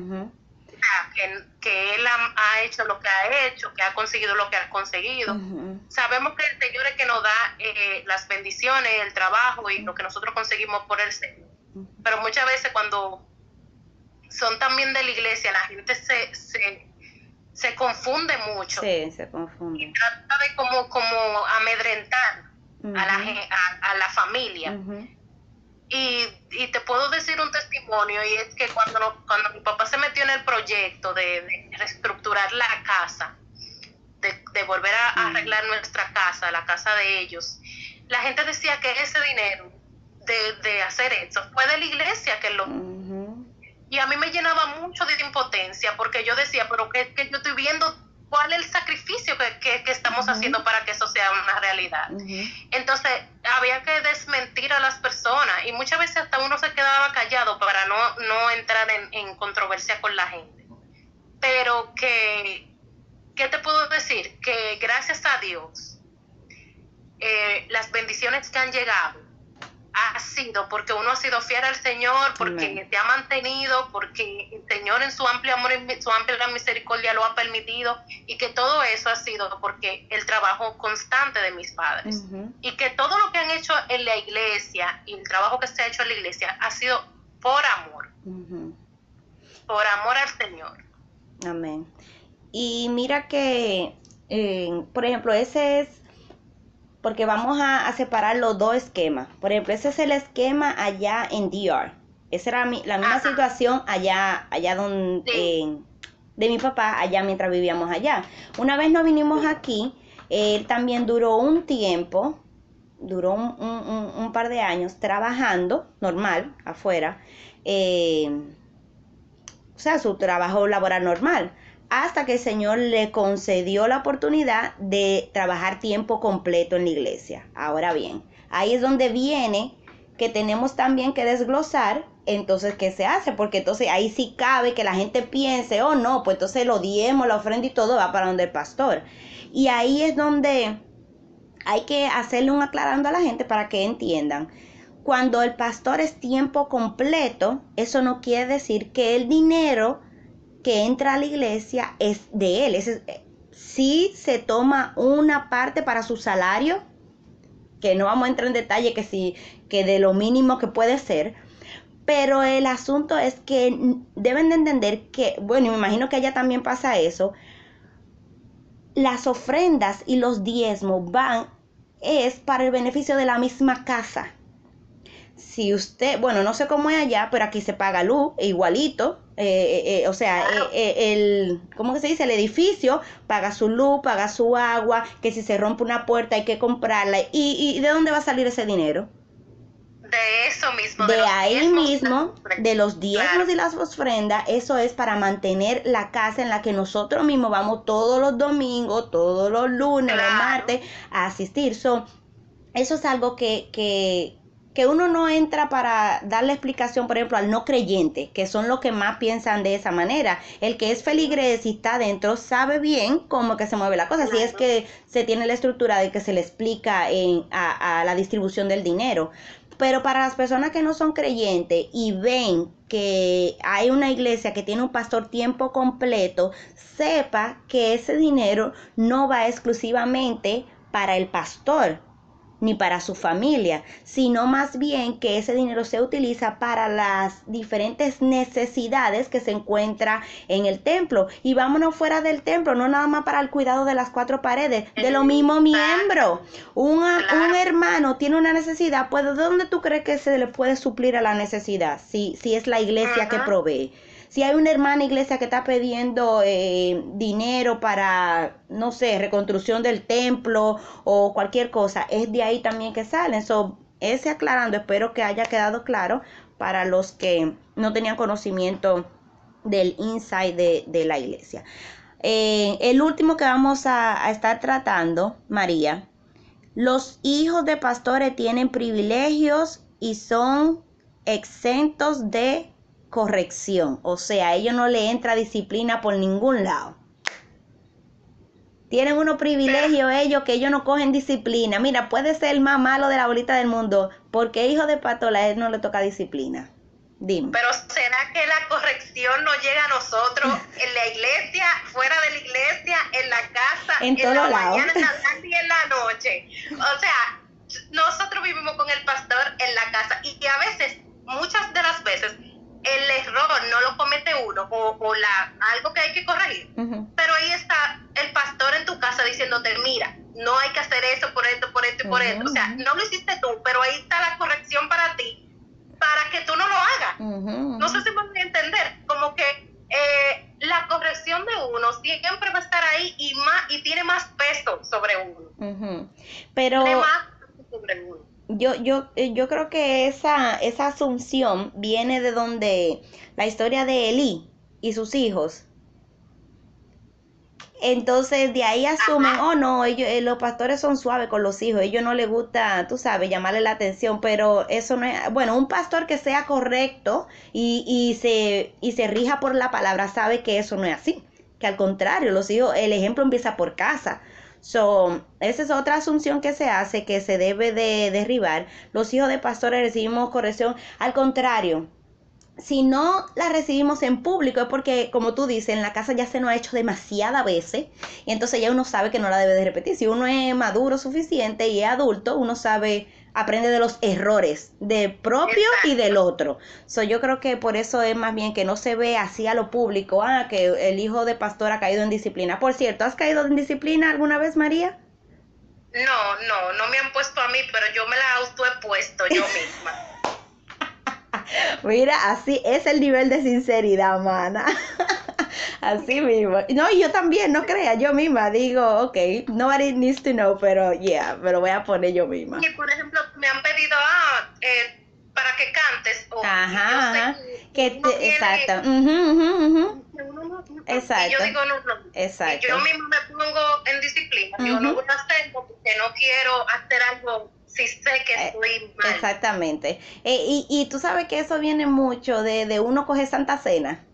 que, que él ha, ha, hecho lo que ha hecho, que ha conseguido lo que ha conseguido. Uh -huh. Sabemos que el Señor es que nos da eh, las bendiciones, el trabajo y lo que nosotros conseguimos por el Señor. Uh -huh. Pero muchas veces cuando son también de la iglesia, la gente se, se, se confunde mucho. Sí, se confunde. Y trata de como, como amedrentar a, la, a, la familia. Y, y, te puedo decir un testimonio, y es que cuando, cuando mi papá se metió en el proyecto de, reestructurar la casa, de, volver a, arreglar nuestra casa, la casa de ellos, la gente decía que ese dinero de, de hacer eso fue de la iglesia que lo... Y a mí me llenaba mucho de impotencia porque yo decía, pero que, que yo estoy viendo cuál es el sacrificio que, estamos haciendo para que eso sea una realidad. Entonces, había que desmentir a las personas y muchas veces hasta uno se quedaba callado para no, no entrar en, controversia con la gente. Pero que, ¿qué te puedo decir? Que gracias a Dios, eh, las bendiciones que han llegado, ha sido porque uno ha sido fiel al Señor, porque te ha mantenido, porque el Señor en su amplia amor y su amplia misericordia lo ha permitido y que todo eso ha sido porque el trabajo constante de mis padres. Y que todo lo que han hecho en la iglesia y el trabajo que se ha hecho en la iglesia ha sido por amor, por amor al Señor. Amén. Y mira que, eh, por ejemplo, ese es porque vamos a, separar los dos esquemas. Por ejemplo, ese es el esquema allá en DR. Esa era la misma situación allá, allá donde, de mi papá, allá mientras vivíamos allá. Una vez nos vinimos aquí, él también duró un tiempo, duró un, par de años trabajando normal, afuera. Eh, o sea, su trabajo laboral normal hasta que el Señor le concedió la oportunidad de trabajar tiempo completo en la iglesia. Ahora bien, ahí es donde viene que tenemos también que desglosar entonces qué se hace, porque entonces ahí sí cabe que la gente piense, oh no, pues entonces lo diemos, la ofrenda y todo va para donde el pastor. Y ahí es donde hay que hacerle un aclarando a la gente para que entiendan. Cuando el pastor es tiempo completo, eso no quiere decir que el dinero que entra a la iglesia es de él. Si se toma una parte para su salario, que no vamos a entrar en detalle que si que de lo mínimo que puede ser, pero el asunto es que deben de entender que, bueno, me imagino que allá también pasa eso, las ofrendas y los diezmos van es para el beneficio de la misma casa. Si usted, bueno, no sé cómo es allá, pero aquí se paga luz igualito, eh, eh, eh, o sea, el, ¿cómo que se dice? El edificio paga su luz, paga su agua, que si se rompe una puerta hay que comprarla. ¿Y, y de dónde va a salir ese dinero? De eso mismo. De, ahí mismo, de los diezmos y las ofrendas, eso es para mantener la casa en la que nosotros mismos vamos todos los domingos, todos los lunes, los martes a asistir. So, eso es algo que, que, que uno no entra para darle explicación, por ejemplo, al no creyente, que son los que más piensan de esa manera. El que es feligres y está adentro sabe bien cómo que se mueve la cosa, si es que se tiene la estructura de que se le explica en, a, a la distribución del dinero. Pero para las personas que no son creyentes y ven que hay una iglesia que tiene un pastor tiempo completo, sepa que ese dinero no va exclusivamente para el pastor, ni para su familia, sino más bien que ese dinero se utiliza para las diferentes necesidades que se encuentra en el templo. Y vámonos fuera del templo, no nada más para el cuidado de las cuatro paredes, de lo mismo miembro. Un, hermano tiene una necesidad, pues ¿de dónde tú crees que se le puede suplir a la necesidad? Si, si es la iglesia que provee. Si hay una hermana iglesia que está pidiendo eh, dinero para, no sé, reconstrucción del templo o cualquier cosa, es de ahí también que salen. So, ese aclarando, espero que haya quedado claro para los que no tenían conocimiento del inside de, la iglesia. Eh, el último que vamos a, a estar tratando, María, los hijos de pastores tienen privilegios y son exentos de corrección. O sea, a ellos no le entra disciplina por ningún lado. Tienen unos privilegios ellos que ellos no cogen disciplina. Mira, puede ser el más malo de la bolita del mundo, porque hijo de patola a él no le toca disciplina. Dime. Pero ¿será que la corrección no llega a nosotros en la iglesia, fuera de la iglesia, en la casa, en, en la mañana, en la tarde y en la noche? O sea, nosotros vivimos con el pastor en la casa y a veces, muchas de las veces, el error no lo comete uno o, o la, algo que hay que corregir, pero ahí está el pastor en tu casa diciéndote, mira, no hay que hacer eso por esto, por esto y por esto. O sea, no lo hiciste tú, pero ahí está la corrección para ti, para que tú no lo hagas. No sé si me voy a entender, como que eh, la corrección de uno siempre va a estar ahí y más y tiene más peso sobre uno. Pero tiene más peso sobre uno yo, yo, eh, yo creo que esa, esa asunción viene de donde la historia de Elí y sus hijos. Entonces de ahí asumen, oh no, ellos, eh, los pastores son suaves con los hijos, ellos no les gusta, tú sabes, llamarle la atención, pero eso no es, bueno, un pastor que sea correcto y, y, se, y se rija por la palabra sabe que eso no es así, que al contrario, los hijos, el ejemplo empieza por casa. So, esa es otra asunción que se hace que se debe de derribar. Los hijos de pastores recibimos corrección. Al contrario, si no la recibimos en público es porque, como tú dices, en la casa ya se nos ha hecho demasiadas veces y entonces ya uno sabe que no la debe de repetir. Si uno es maduro suficiente y es adulto, uno sabe aprende de los errores de propio y del otro. So, yo creo que por eso es más bien que no se ve así a lo público, ah, que el hijo de pastor ha caído en disciplina. Por cierto, ¿has caído en disciplina alguna vez, María? No, no, no me han puesto a mí, pero yo me la auto he puesto yo misma. Mira, así es el nivel de sinceridad, mana. Así mismo. No, y yo también, no crea, yo misma digo, ok, nobody needs to know, pero yeah, me lo voy a poner yo misma. Y por ejemplo, me han pedido, ah, eh, para que cantes. O ajá, que te, exacto. exacto. Y yo digo, no, no. Exacto. Yo misma me pongo en disciplina. Yo no voy a hacerlo porque no quiero hacer algo si sé que eh, estoy mal. Exactamente. Eh, y, y tú sabes que eso viene mucho de, de uno coge Santa Cena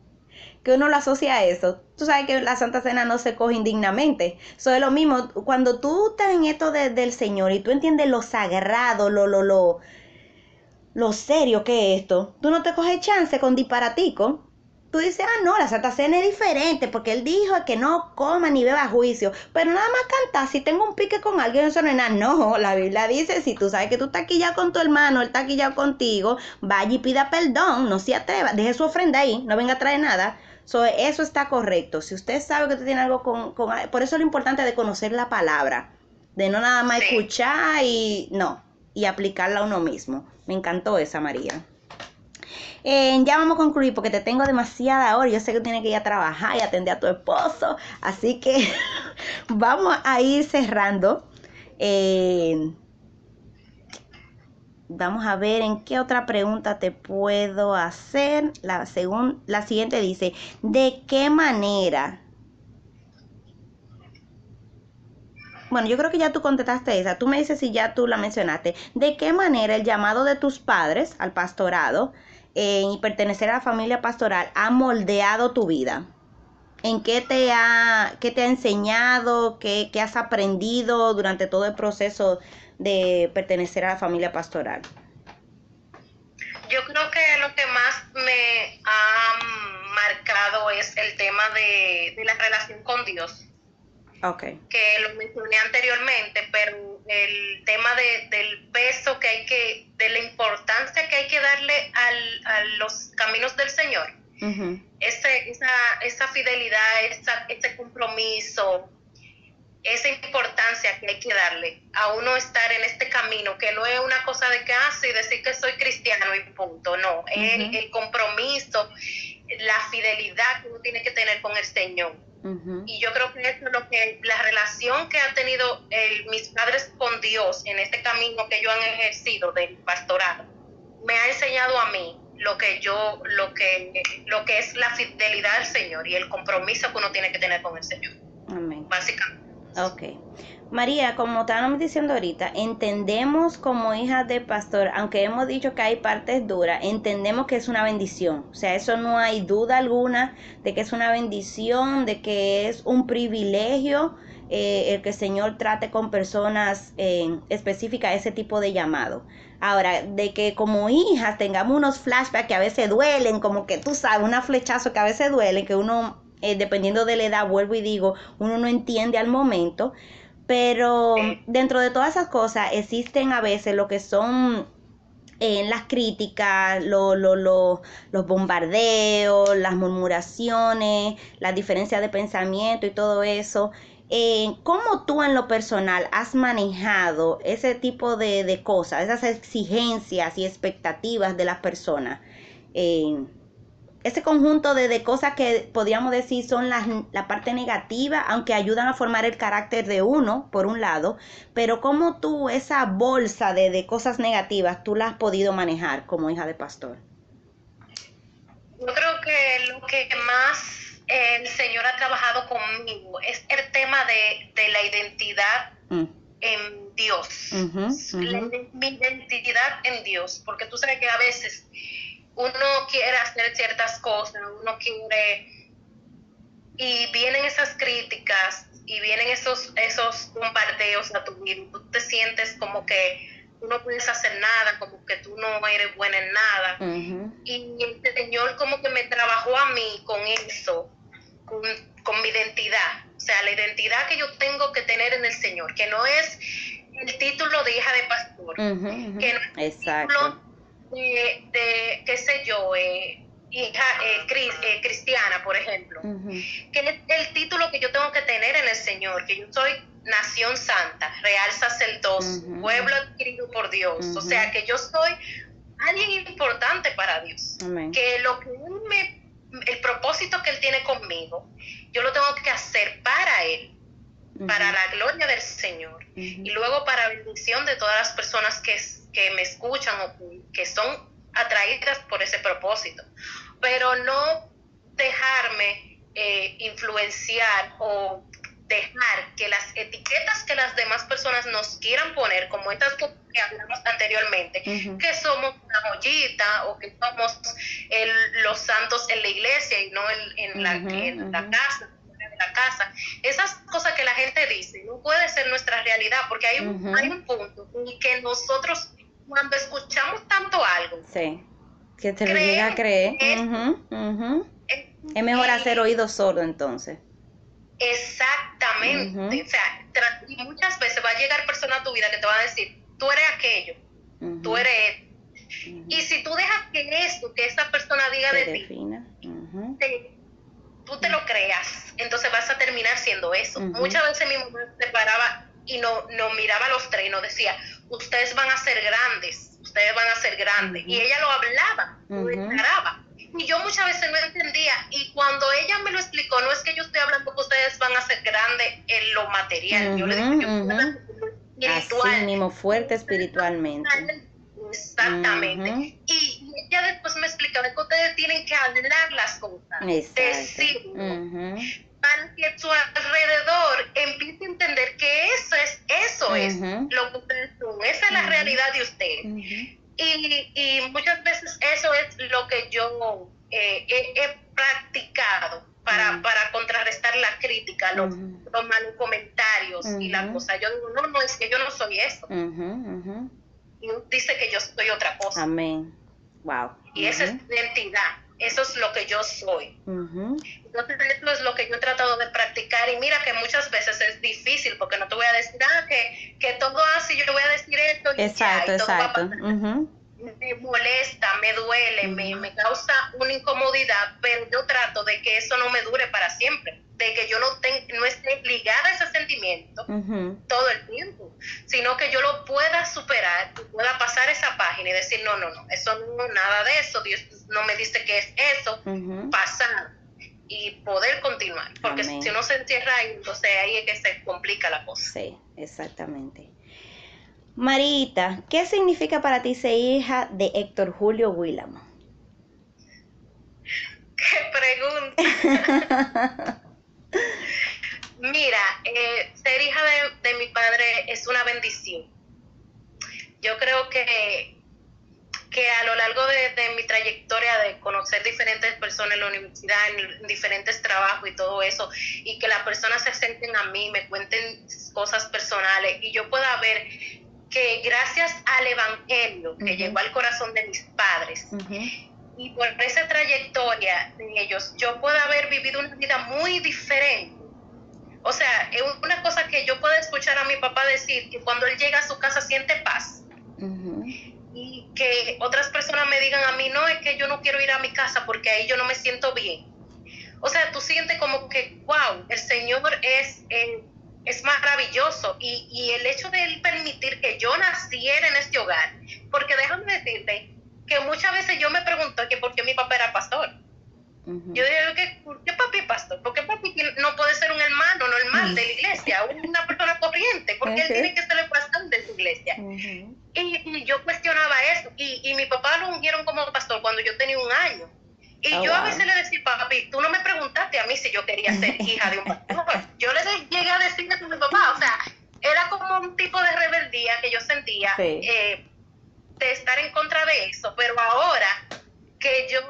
que uno lo asocia a eso. Tú sabes que la Santa Cena no se coge indignamente. Eso es lo mismo. Cuando tú estás en esto del Señor y tú entiendes lo sagrado, lo, lo, lo, lo serio que es esto, tú no te coges chance con disparatico. Tú dices, ah, no, la Santa Cena es diferente porque él dijo que no coma ni beba juicio. Pero nada más cantar, si tengo un pique con alguien, eso no es nada. No, la Biblia dice, si tú sabes que tú estás aquí ya con tu hermano, él está aquí ya contigo, vaya y pida perdón, no se atreva, deje su ofrenda ahí, no venga a traer nada. So, eso está correcto. Si usted sabe que usted tiene algo con, con... Por eso es lo importante de conocer la palabra. De no nada más escuchar y... No. Y aplicarla a uno mismo. Me encantó esa, María. Eh, ya vamos a concluir porque te tengo demasiada hora. Yo sé que tienes que ir a trabajar y atender a tu esposo. Así que vamos a ir cerrando. Eh, Vamos a ver en qué otra pregunta te puedo hacer. La, la siguiente dice, ¿de qué manera? Bueno, yo creo que ya tú contestaste esa. Tú me dices si ya tú la mencionaste. ¿De qué manera el llamado de tus padres al pastorado eh, y pertenecer a la familia pastoral ha moldeado tu vida? ¿En qué te ha, qué te ha enseñado? ¿Qué, ¿Qué has aprendido durante todo el proceso de pertenecer a la familia pastoral? Yo creo que lo que más me ha marcado es el tema de, la relación con Dios. Okay. Que lo mencioné anteriormente, pero el tema de, del peso que hay que, de la importancia que hay que darle al, a los caminos del Señor. ese, esa, esa fidelidad, esa, ese compromiso, esa importancia que hay que darle a uno estar en este camino, que no es una cosa de que, ah, sí, decir que soy cristiano y punto, no, es el, compromiso, la fidelidad que uno tiene que tener con el Señor. Y yo creo que eso es lo que, la relación que han tenido mis padres con Dios en este camino que ellos han ejercido del pastorado, me ha enseñado a mí lo que yo, lo que, lo que es la fidelidad al Señor y el compromiso que uno tiene que tener con el Señor. Amén. Básicamente. Ok. María, como estábamos diciendo ahorita, entendemos como hija de pastor, aunque hemos dicho que hay partes duras, entendemos que es una bendición. O sea, eso no hay duda alguna de que es una bendición, de que es un privilegio eh, el que el Señor trate con personas eh, específicas ese tipo de llamado. Ahora, de que como hijas tengamos unos flashbacks que a veces duelen, como que tú sabes, una flechazo que a veces duele, que uno eh, dependiendo de la edad, vuelvo y digo, uno no entiende al momento, pero dentro de todas esas cosas existen a veces lo que son en las críticas, lo, lo, lo, los bombardeos, las murmuraciones, las diferencias de pensamiento y todo eso. Eh, ¿Cómo tú en lo personal has manejado ese tipo de, de cosas, esas exigencias y expectativas de las personas? Eh, ese conjunto de, de, cosas que podríamos decir son las, la parte negativa, aunque ayudan a formar el carácter de uno, por un lado, pero cómo tú esa bolsa de, de cosas negativas, tú la has podido manejar como hija de pastor. Yo creo que lo que más el Señor ha trabajado conmigo es el tema de, de la identidad mm. en Dios, uh -huh, uh -huh. La, mi identidad en Dios, porque tú sabes que a veces uno quiere hacer ciertas cosas, uno quiere... Y vienen esas críticas y vienen esos, esos bombardeos a tu vida. Tú te sientes como que tú no puedes hacer nada, como que tú no eres buena en nada. Uh -huh. Y el Señor como que me trabajó a mí con eso, con, con mi identidad. O sea, la identidad que yo tengo que tener en el Señor, que no es el título de hija de pastor, uh -huh, que no es Exacto. título de, de qué sé yo, eh, hija eh, cris, eh, cristiana, por ejemplo, uh -huh. que es el título que yo tengo que tener en el Señor, que yo soy nación santa, real sacerdocio, uh -huh. pueblo adquirido por Dios, uh -huh. o sea, que yo soy alguien importante para Dios, Amén. que lo que él me, el propósito que Él tiene conmigo, yo lo tengo que hacer para Él, para la gloria del Señor, y luego para bendición de todas las personas que que me escuchan o que son atraídas por ese propósito, pero no dejarme eh, influenciar o dejar que las etiquetas que las demás personas nos quieran poner, como estas que hablamos anteriormente, uh -huh. que somos una joyita o que somos el, los santos en la iglesia y no en, en, la, uh -huh, en uh -huh. la casa la casa. Esas cosas que no puede ser nuestra realidad porque hay un, uh -huh. hay un punto en que nosotros cuando escuchamos tanto algo, sí. que te lo llega a creer, es, uh -huh. es, es mejor hacer oído sordo entonces. Exactamente. O sea, y muchas veces va a llegar persona a tu vida que te va a decir, tú eres aquello, tú eres Y si tú dejas que eso, que esa persona diga te de defina. ti, te, tú te lo creas, entonces vas a terminar siendo eso. Muchas veces mi mamá se paraba y no, no miraba los tres y nos decía, ustedes van a ser grandes, ustedes van a ser grandes. Y ella lo hablaba, lo declaraba. Y yo muchas veces no entendía. Y cuando ella me lo explicó, no es que yo estoy hablando que ustedes van a ser grandes en lo material. Yo le dije, yo. Así mismo, fuerte espiritualmente. Exactamente. Uh -huh. y, ella después me explicaba que ustedes tienen que hablar las cosas, decirlo, uh -huh. para que su alrededor empiece a entender que eso es, eso uh -huh. es lo que ustedes son, esa es la realidad de ustedes. Y, y, muchas veces eso es lo que yo eh, he, he, practicado para, para contrarrestar la crítica, los, los malos comentarios y la cosa. Yo digo, no, no, es que yo no soy eso dice que yo soy otra cosa. Amén. Wow. Y uh -huh. esa es identidad. Eso es lo que yo soy. Uh -huh. Entonces, eso es lo que yo he tratado de practicar. Y mira que muchas veces es difícil porque no te voy a decir, ah, que, que todo así, yo voy a decir esto. Y exacto, ya, y exacto. Uh -huh. Me molesta, me duele, me, me causa una incomodidad, pero yo trato de que eso no me dure para siempre de que yo no, ten, no esté ligada a ese sentimiento uh -huh. todo el tiempo, sino que yo lo pueda superar, pueda pasar esa página y decir, no, no, no, eso no, nada de eso, Dios no me dice que es eso, uh -huh. pasar y poder continuar, porque Amén. si uno se entierra ahí, entonces ahí es que se complica la cosa. Sí, exactamente. Marita, ¿qué significa para ti ser hija de Héctor Julio Willamo? ¡Qué pregunta! Mira, eh, ser hija de, de, mi padre es una bendición. Yo creo que, que a lo largo de, de, mi trayectoria de conocer diferentes personas en la universidad, en, diferentes trabajos y todo eso, y que las personas se acerquen a mí, me cuenten cosas personales y yo pueda ver que gracias al Evangelio que uh -huh. llegó al corazón de mis padres, uh -huh y por esa trayectoria de ellos, yo puedo haber vivido una vida muy diferente. O sea, es una cosa que yo puedo escuchar a mi papá decir que cuando él llega a su casa siente paz. Uh -huh. Y que otras personas me digan a mí, no, es que yo no quiero ir a mi casa porque ahí yo no me siento bien. O sea, tú sientes como que, wow, el Señor es, eh, es maravilloso. Y, y el hecho de él permitir que yo naciera en este hogar, porque déjame decirte que muchas veces yo me pregunto que por qué mi papá era pastor. Yo digo, ¿por qué papi pastor? ¿Por qué papi no puede ser un hermano normal de la iglesia, una persona corriente? ¿Por qué él tiene que ser el pastor de su iglesia? y, yo cuestionaba eso. Y, y mi papá lo ungieron como pastor cuando yo tenía un año. Y oh, yo a veces le decía, papi, tú no me preguntaste a mí si yo quería ser hija de un pastor. Yo le llegué a decirle a mi papá, o sea, era como un tipo de rebeldía que yo sentía eh, de estar en contra de eso. Pero ahora que yo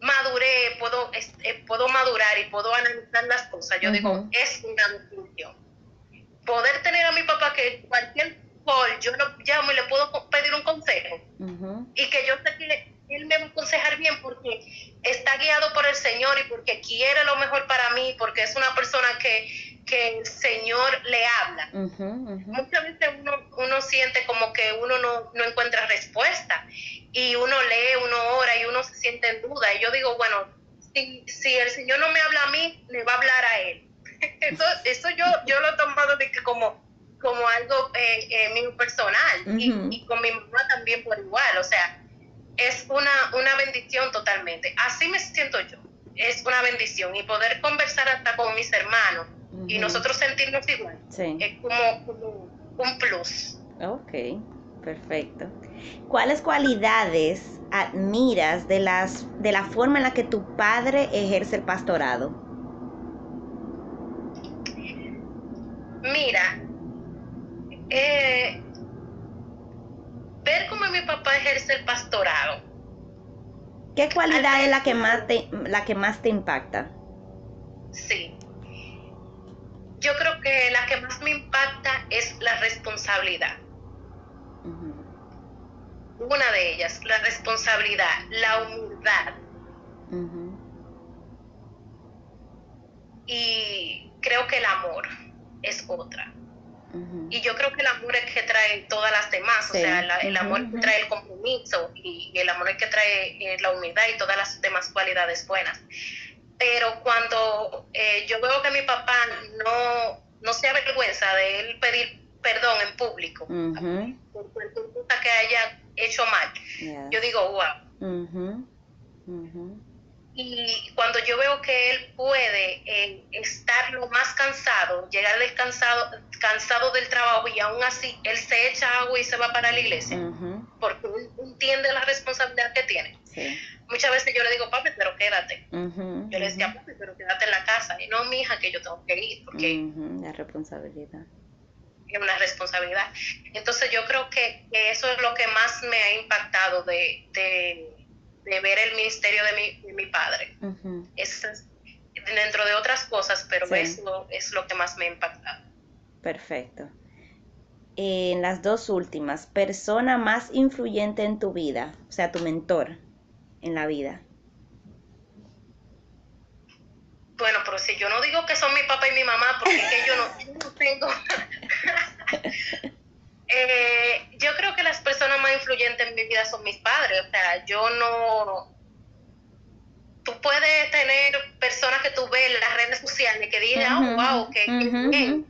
maduré, puedo, eh, puedo madurar y puedo analizar las cosas, yo digo, es una distinción. Poder tener a mi papá que cualquier call, yo lo llamo y le puedo pedir un consejo. Y que yo sé que él me va a aconsejar bien porque está guiado por el Señor y porque quiere lo mejor para mí, porque es una persona que, que el Señor le habla. Muchas veces uno, uno siente como que uno no, no encuentra respuesta y uno lee, uno ora y uno se siente en duda. Y yo digo, bueno, si, si el Señor no me habla a mí, le va a hablar a Él. eso, eso yo, yo lo he tomado de que como, como algo eh, eh, mío personal y, y con mi mamá también por igual. O sea, es una, una bendición totalmente. Así me siento yo. Es una bendición y poder conversar hasta con mis hermanos y nosotros sentirnos igual es como, un plus. Ok, perfecto. ¿Cuáles cualidades admiras de, las, de la forma en la que tu padre ejerce el pastorado? Mira, eh, ver cómo mi papá ejerce el pastorado. ¿Qué cualidad es la que más te, la que más te impacta? Sí. Yo creo que la que más me impacta es la responsabilidad. Una de ellas, la responsabilidad, la humildad. Y creo que el amor es otra. Y yo creo que el amor es que trae todas las demás, o sea, el amor que trae el compromiso y, el amor es que trae eh, la humildad y todas las demás cualidades buenas. Pero cuando eh, yo veo que mi papá no, no se avergüenza de él pedir perdón en público por cualquier cosa que haya hecho mal, yo digo, wow. Y cuando yo veo que él puede eh, estar lo más cansado, llegar del cansado, cansado del trabajo y aún así él se echa agua y se va para la iglesia, porque él entiende la responsabilidad que tiene. Muchas veces yo le digo, papi, pero quédate. yo le decía, papi, pero quédate en la casa. Y no, mi hija, que yo tengo que ir, porque... La responsabilidad. Es una responsabilidad. Entonces yo creo que, eso es lo que más me ha impactado de de ver el ministerio de mi, de mi padre. es, dentro de otras cosas, pero eso es lo que más me ha impactado. Perfecto. En las dos últimas, persona más influyente en tu vida, o sea, tu mentor en la vida. Bueno, pero si yo no digo que son mi papá y mi mamá, porque es que yo no, yo no tengo Eh, yo creo que las en mi vida son mis padres. O sea, yo no. Tú puedes tener personas que tú ves en las redes sociales que digan, oh, wow, que, bien,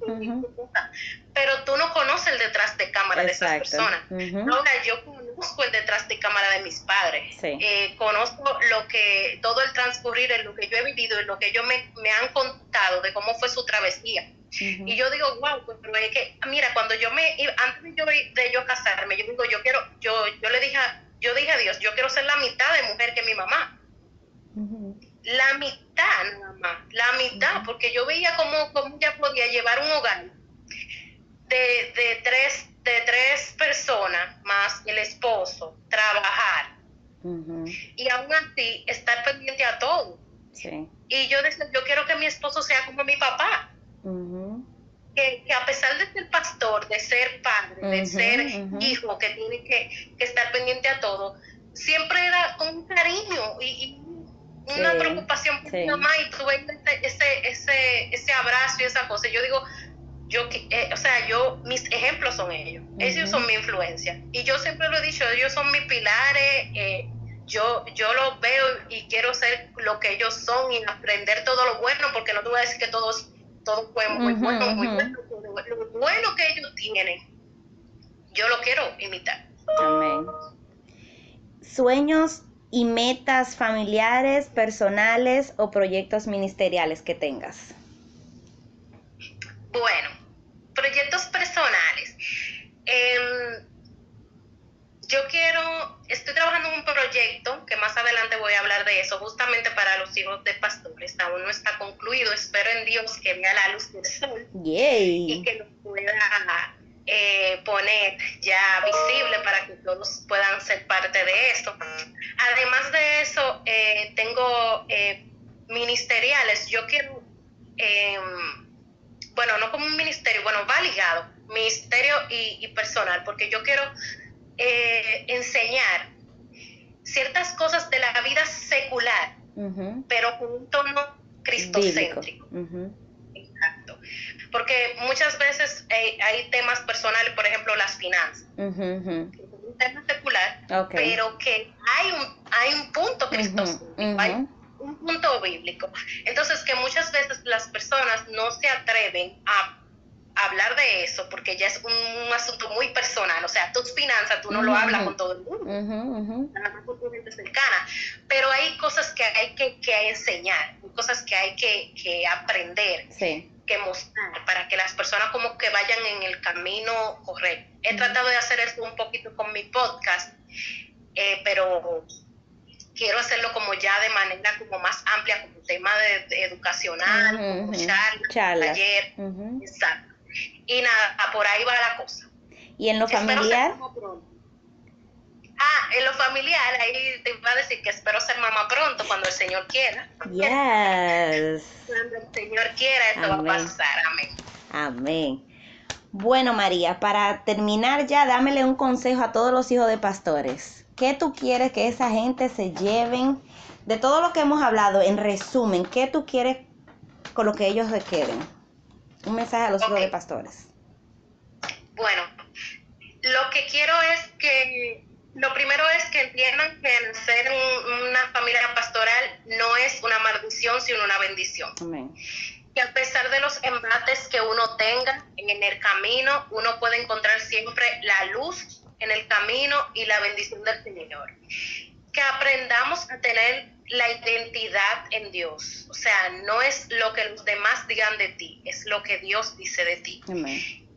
pero tú no conoces el detrás de cámara de esas personas. Ahora, yo conozco el detrás de cámara de mis padres. Eh, conozco lo que, todo el transcurrir en lo que yo he vivido, en lo que ellos me, me han contado de cómo fue su travesía. Y yo digo, wow, pues, pero es que, mira, cuando yo me, antes de yo, de yo casarme, yo digo, yo quiero, yo, yo le dije, yo dije a Dios, yo quiero ser la mitad de mujer que mi mamá. La mitad nada más, la mitad, porque yo veía cómo, cómo ella podía llevar un hogar de, de, tres, de tres personas más el esposo, trabajar. Y aún así estar pendiente a todo. Y yo decía, yo quiero que mi esposo sea como mi papá que, a pesar de ser pastor, de ser padre, de ser hijo, que tiene que, estar pendiente a todo, siempre era con un cariño y, una preocupación por mi mamá y tuve ese, ese, ese, abrazo y esa cosa. Yo digo, yo, eh, o sea, yo, mis ejemplos son ellos, ellos son mi influencia. Y yo siempre lo he dicho, ellos son mis pilares, eh, yo, yo los veo y quiero ser lo que ellos son y aprender todo lo bueno, porque no te voy a decir que todos, todo fue muy bueno, muy bueno, lo bueno que ellos tienen, yo lo quiero imitar. Amén. Sueños y metas familiares, personales o proyectos ministeriales que tengas. Bueno, proyectos personales. Em, yo quiero, estoy trabajando en un proyecto que más adelante voy a hablar de eso, justamente para los hijos de pastores. Aún no está concluido. Espero en Dios que vea la luz del sol y que lo pueda eh, poner ya visible para que todos puedan ser parte de esto. Además de eso, eh, tengo eh, ministeriales. Yo quiero em, bueno, no como un ministerio, bueno, va ligado, ministerio y, personal, porque yo quiero eh, enseñar ciertas cosas de la vida secular, pero con un tono cristocéntrico. Exacto. Porque muchas veces hay temas personales, por ejemplo, las finanzas. un tema secular, pero que hay un, hay un punto cristocéntrico, un punto bíblico. Entonces, que muchas veces las personas no se atreven a hablar de eso porque ya es un, asunto muy personal, o sea, tus finanzas tú no lo hablas con todo el mundo, con tu gente cercana, pero hay cosas que hay que, que enseñar, cosas que hay que, que aprender, que mostrar para que las personas como que vayan en el camino correcto. He tratado de hacer esto un poquito con mi podcast, eh, pero quiero hacerlo como ya de manera como más amplia, como tema de, educacional, como charla, taller, exacto. Y nada, por ahí va la cosa. ¿Y en lo familiar? Ah, en lo familiar, ahí te iba a decir que espero ser mamá pronto, cuando el Señor quiera. Yes. cuando el Señor quiera, esto va a pasar. Amén. Amén. Bueno, María, para terminar ya, dámele un consejo a todos los hijos de pastores. ¿Qué tú quieres que esa gente se lleven de todo lo que hemos hablado? En resumen, ¿qué tú quieres con lo que ellos se queden? Un mensaje a los hijos de pastores. Bueno, lo que quiero es que, lo primero es que entiendan que ser una familia pastoral no es una maldición, sino una bendición. Amén que a pesar de los embates que uno tenga en el camino, uno puede encontrar siempre la luz en el camino y la bendición del Señor. Que aprendamos a tener la identidad en Dios. O sea, no es lo que los demás digan de ti, es lo que Dios dice de ti.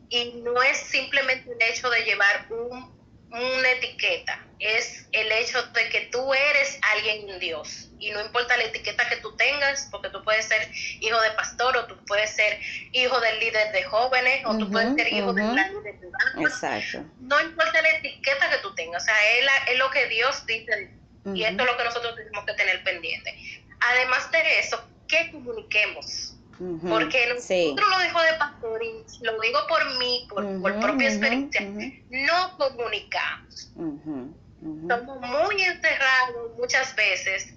Y no es simplemente el hecho de llevar un una etiqueta, es el hecho de que tú eres alguien en Dios. Y no importa la etiqueta que tú tengas, porque tú puedes ser hijo de pastor, o tú puedes ser hijo del líder de jóvenes, o tú puedes ser hijo de la líder de Exacto. No importa la etiqueta que tú tengas, o sea, es, lo que Dios dice. Y esto es lo que nosotros tenemos que tener pendiente. Además de eso, que comuniquemos porque nosotros lo dejo de pastor y lo digo por mí, por, por propia experiencia, no comunicamos. Somos muy encerrados muchas veces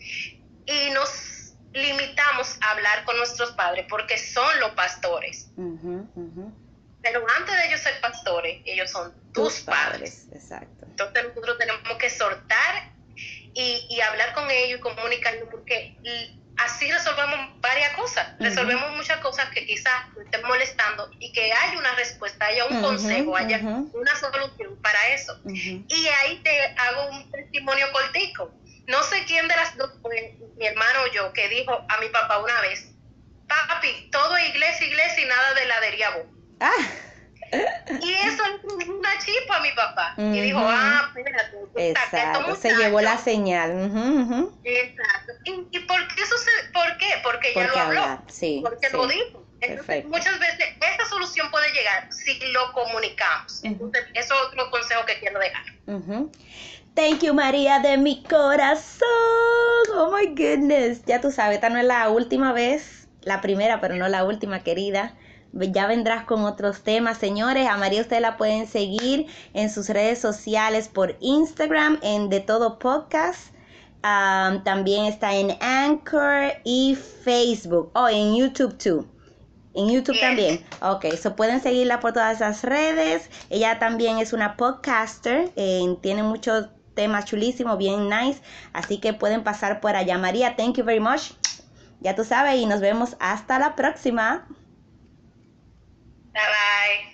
y nos limitamos a hablar con nuestros padres porque son los pastores. Pero antes de ellos ser pastores, ellos son tus, padres. Exacto. Entonces nosotros tenemos que soltar y, y hablar con ellos y comunicarlo porque así resolvemos varias cosas, resolvemos muchas cosas que quizás estén molestando y que haya una respuesta, haya un consejo, haya una solución para eso. Y ahí te hago un testimonio cortico. No sé quién de las dos, mi hermano o yo, que dijo a mi papá una vez, papi, todo es iglesia, iglesia y nada de ladería vos. Ah. Y eso es una chispa a mi papá. Y dijo, ah, espérate. Exacto, se llevó la señal. Exacto. ¿Y, por qué eso se, por qué? Porque ya lo habló. Sí, porque lo dijo. Entonces, muchas veces esa solución puede llegar si lo comunicamos. Entonces, eso es otro consejo que quiero dejar. Thank you, María, de mi corazón. Oh my goodness. Ya tú sabes, esta no es la última vez, la primera, pero no la última, querida ya vendrás con otros temas, señores. A María ustedes la pueden seguir en sus redes sociales por Instagram, en De Todo Podcast. también está en Anchor y Facebook. Oh, en YouTube too. En YouTube también. Ok, so pueden seguirla por todas esas redes. Ella también es una podcaster. Eh, tiene muchos temas chulísimos, bien nice. Así que pueden pasar por allá. María, thank you very much. Ya tú sabes y nos vemos hasta la próxima. 拜拜。